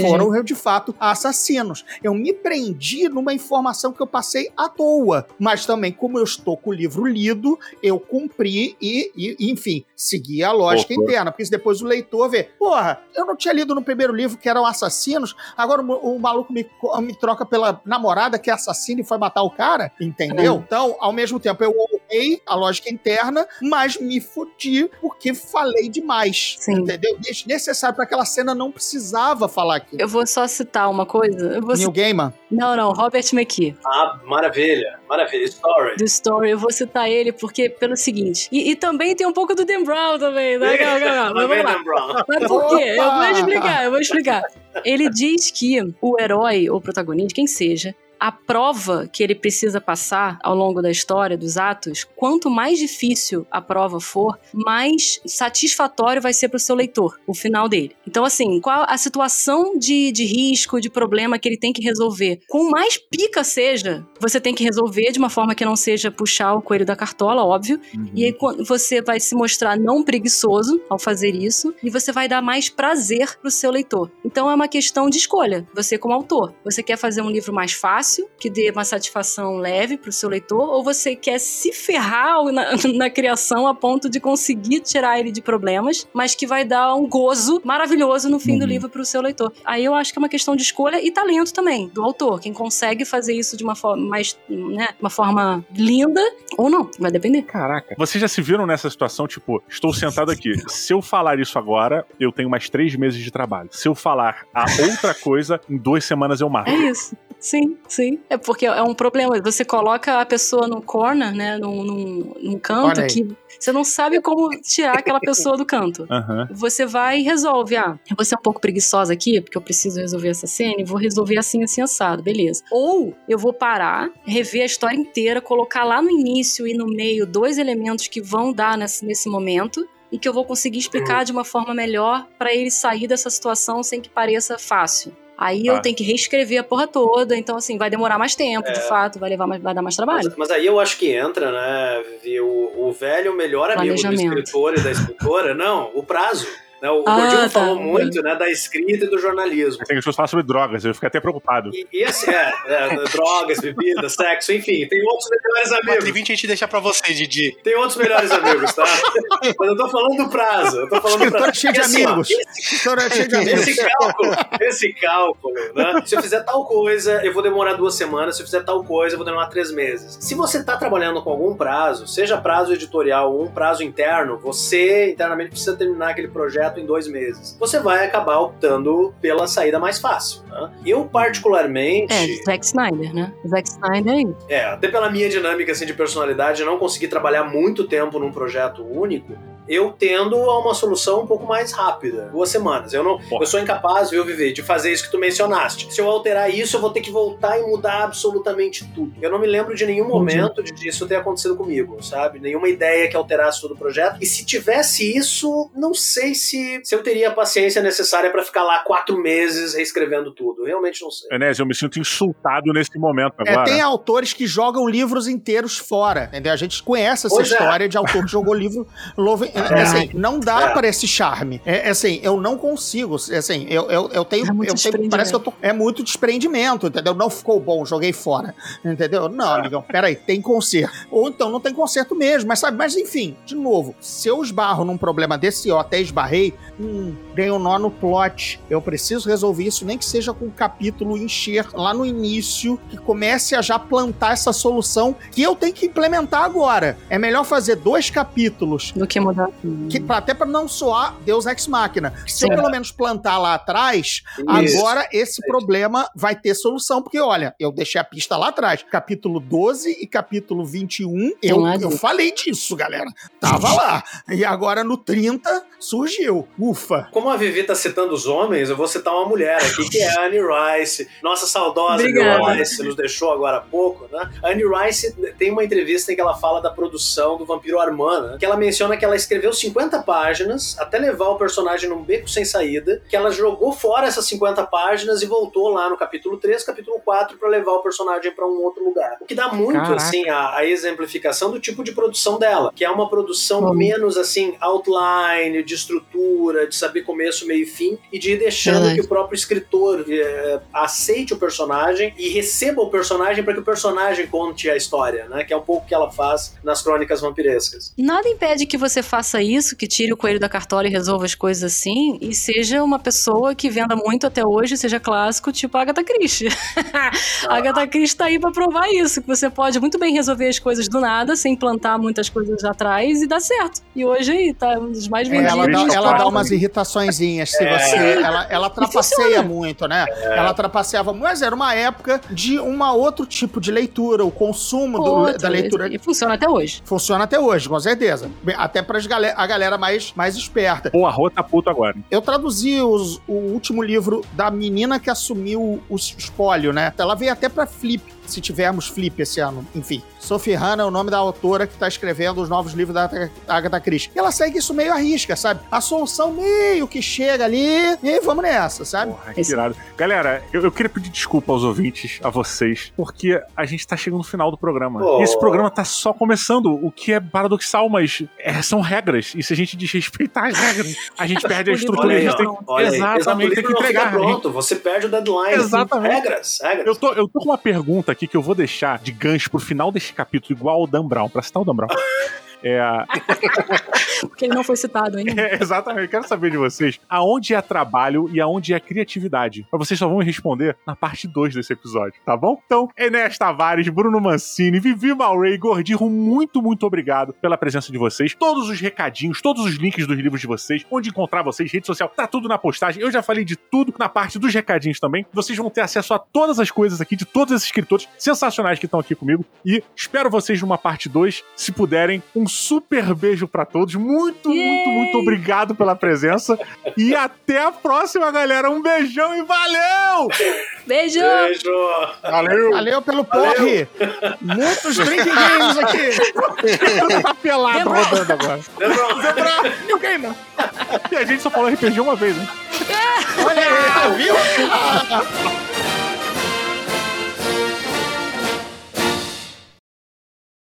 Foram, de fato, assassinos. Eu me prendi numa informação que eu passei à toa. Mas também, como eu estou com o livro lido, eu cumpri e, e, enfim, segui a lógica Opa. interna. Porque depois o leitor vê, porra, eu não tinha lido no primeiro livro que eram assassinos, agora o, o maluco me, me troca pela namorada que é assassina e foi matar o cara, entendeu? Hum. Então, ao mesmo tempo, eu honrei a lógica interna, mas me fudi porque falei demais. Sim. Entendeu? Desnecessário para aquela cena não precisava falar aquilo. Eu vou só citar uma coisa. Eu vou Neil ci- Gaiman? Não, não, Robert McKee. Ah, maravilha, maravilha. Story. do Story, eu vou citar ele porque, pelo seguinte. E, e também tem um pouco do Dan Brown também, né? Calma, calma, mas vamos lá. Mas por quê? Eu vou explicar, eu vou explicar. Ele diz que o herói ou protagonista, quem seja, a prova que ele precisa passar ao longo da história, dos atos, quanto mais difícil a prova for, mais satisfatório vai ser para o seu leitor, o final dele. Então, assim, qual a situação de, de risco, de problema que ele tem que resolver? Com mais pica seja, você tem que resolver de uma forma que não seja puxar o coelho da cartola, óbvio. E aí você vai se mostrar não preguiçoso ao fazer isso e você vai dar mais prazer pro seu leitor. Então é uma questão de escolha, você como autor. Você quer fazer um livro mais fácil, que dê uma satisfação leve pro seu leitor, ou você quer se ferrar na, na criação a ponto de conseguir tirar ele de problemas, mas que vai dar um gozo maravilhoso no fim do Uhum. livro pro seu leitor. Aí eu acho que é uma questão de escolha e talento também do autor, quem consegue fazer isso de uma forma mais, né, uma forma linda ou não, vai depender. Caraca. Vocês já se viram nessa situação, tipo, estou sentado aqui. Se eu falar isso agora, eu tenho mais três meses de trabalho. Se eu falar a outra coisa, em duas semanas eu mato. É isso. Sim, sim. É porque é um problema. Você coloca a pessoa no corner, né? Num, num, num canto que você não sabe como tirar aquela pessoa do canto. Aham. Você vai e resolve. Ah, eu vou ser um pouco preguiçosa aqui, porque eu preciso resolver essa cena e vou resolver assim, assim, assado, beleza. Ou eu vou parar, rever a história inteira, colocar lá no início e no meio dois elementos que vão dar nesse, nesse momento e que eu vou conseguir explicar de uma forma melhor pra ele sair dessa situação sem que pareça fácil. Aí Tá. eu tenho que reescrever a porra toda, então assim, vai demorar mais tempo, de É. fato, vai levar mais, vai dar mais trabalho. Mas, mas aí eu acho que entra, né, o, o velho melhor amigo do escritor e da escritora, não, o prazo. Né? O Ah, Gordinho tá. falou muito né, da escrita e do jornalismo. Tem pessoas falar sobre drogas, eu fiquei até preocupado. E, e assim, é, é, drogas, bebida, sexo, enfim, tem outros melhores amigos. 4 e 20 a gente deixa pra você, Didi. Tem outros melhores amigos, tá? Mas eu tô falando do prazo. Eu tô falando do Escritora prazo. cheia de assim, ó, amigos. esse- Escritora cheia de amigos. esse cálculo, esse cálculo, né? Se eu fizer tal coisa, eu vou demorar duas semanas. Se eu fizer tal coisa, eu vou demorar três meses. Se você tá trabalhando com algum prazo, seja prazo editorial ou um prazo interno, você internamente precisa terminar aquele projeto em dois meses. Você vai acabar optando pela saída mais fácil. Né? Eu, particularmente. É, Zack Snyder, né? Zack Snyder aí. É, até pela minha dinâmica assim, de personalidade, não conseguir trabalhar muito tempo num projeto único, eu tendo a uma solução um pouco mais rápida. Duas semanas. Eu não, Porra. eu sou incapaz, viu, Vivi, de fazer isso que tu mencionaste. Se eu alterar isso, eu vou ter que voltar e mudar absolutamente tudo. Eu não me lembro de nenhum momento de disso ter acontecido comigo, sabe? Nenhuma ideia que alterasse todo o projeto. E se tivesse isso, não sei se, se eu teria a paciência necessária pra ficar lá quatro meses reescrevendo tudo. Realmente não sei. Enésio, eu me sinto insultado nesse momento É, agora. tem autores que jogam livros inteiros fora, entendeu? A gente conhece essa Pois é. história de autor que jogou livro. Love- É. Assim, não dá É. para esse charme. É, é assim, eu não consigo. é Assim, eu, eu, eu tenho. É muito eu tenho parece que eu tô. É muito desprendimento, entendeu? Não ficou bom, joguei fora. Entendeu? Não, É. amigão, peraí, tem conserto. Ou então não tem conserto mesmo, mas sabe, mas enfim, de novo, se eu esbarro num problema desse, eu até esbarrei, hum, dei um nó no plot. Eu preciso resolver isso, nem que seja com o capítulo encher lá no início, que comece a já plantar essa solução que eu tenho que implementar agora. É melhor fazer dois capítulos Do que mudar. Que, pra- até pra não soar Deus Ex Machina. Se eu pelo menos plantar lá atrás, Isso. agora esse problema vai ter solução, porque olha, eu deixei a pista lá atrás. Capítulo 12 e capítulo 21, eu, lá eu falei disso, galera. Tava lá. E agora no 30, surgiu. Ufa. Como a Vivi tá citando os homens, eu vou citar uma mulher aqui, que é a Annie Rice. Nossa saudosa Obrigada. Annie Rice, nos deixou agora há pouco, né? A Annie Rice tem uma entrevista em que ela fala da produção do Vampiro Armand, né? que ela menciona que ela escreveu 50 páginas até levar o personagem num beco sem saída, que ela jogou fora essas 50 páginas e voltou lá no capítulo 3, capítulo 4 para levar o personagem para um outro lugar. O que dá muito Caraca. assim a, a exemplificação do tipo de produção dela, que é uma produção Hum. menos assim outline, de estrutura, de saber começo, meio e fim e de ir deixando Verdade. que o próprio escritor eh, aceite o personagem e receba o personagem para que o personagem conte a história, né? Que é um pouco o que ela faz nas crônicas vampirescas. Nada impede que você faça isso, que tire o coelho da cartola e resolva as coisas assim, e seja uma pessoa que venda muito até hoje, seja clássico, tipo a Agatha Christie. a Agatha Christie tá aí pra provar isso, que você pode muito bem resolver as coisas do nada, sem plantar muitas coisas atrás e dar certo. E hoje aí tá um dos mais É, vendidos. Ela, dá, ela dá umas irritaçõezinhas se É. você. Ela, ela trapaceia muito, né? Ela trapaceava. Mas era uma época de um outro tipo de leitura, o consumo do- da leitura. E funciona até hoje. Funciona até hoje, com certeza. Até pra galera, a galera mais, mais esperta. Pô, a Rô tá puto agora. Eu traduzi os- o último livro da menina que assumiu o espólio, né? Ela veio até pra Flip, se tivermos Flip esse ano. Enfim, Sophie Hanna é o nome da autora que tá escrevendo os novos livros da Agatha- Christie. E ela segue isso meio à risca, sabe? A solução meio que chega ali e vamos nessa, sabe? Porra, que irado. Galera, eu, eu queria pedir desculpa aos ouvintes, a vocês, porque a gente tá chegando no final do programa. Oh. E esse programa tá só começando, o que é paradoxal, mas é, são regras. E se a gente desrespeitar as regras, a gente perde a estrutura. e a Olha aí, gente tem... Olha aí. Exatamente, tem que entregar. pronto, você perde o deadline. Exatamente. Regras, regras. Eu tô, eu tô com uma pergunta aqui que eu vou deixar de gancho pro final deste capítulo, igual ao Dan Brown, pra citar o Dan Brown. É, Porque ele não foi citado ainda. É, exatamente, eu quero saber de vocês aonde é trabalho e aonde é criatividade. Mas vocês só vão me responder na parte 2 desse episódio, tá bom? Então, Enéas Tavares, Bruno Mancini, Vivi Malray, Gordirro, muito, muito obrigado pela presença de vocês. Todos os recadinhos, todos os links dos livros de vocês, onde encontrar vocês, rede social, tá tudo na postagem. Eu já falei de tudo na parte dos recadinhos também. Vocês vão ter acesso a todas as coisas aqui, de todos esses escritores sensacionais que estão aqui comigo. E espero vocês numa parte 2, se puderem. Um super beijo pra todos. Muito, muito, Yay! muito obrigado pela presença. E até a próxima, galera. Um beijão e valeu! Beijo! Beijo. Valeu! Valeu pelo porre! Muitos drinking games aqui! tá pelado rodando agora. Lembra? Ninguém não. E a gente só falou RPG uma vez, né? Olha aí, viu?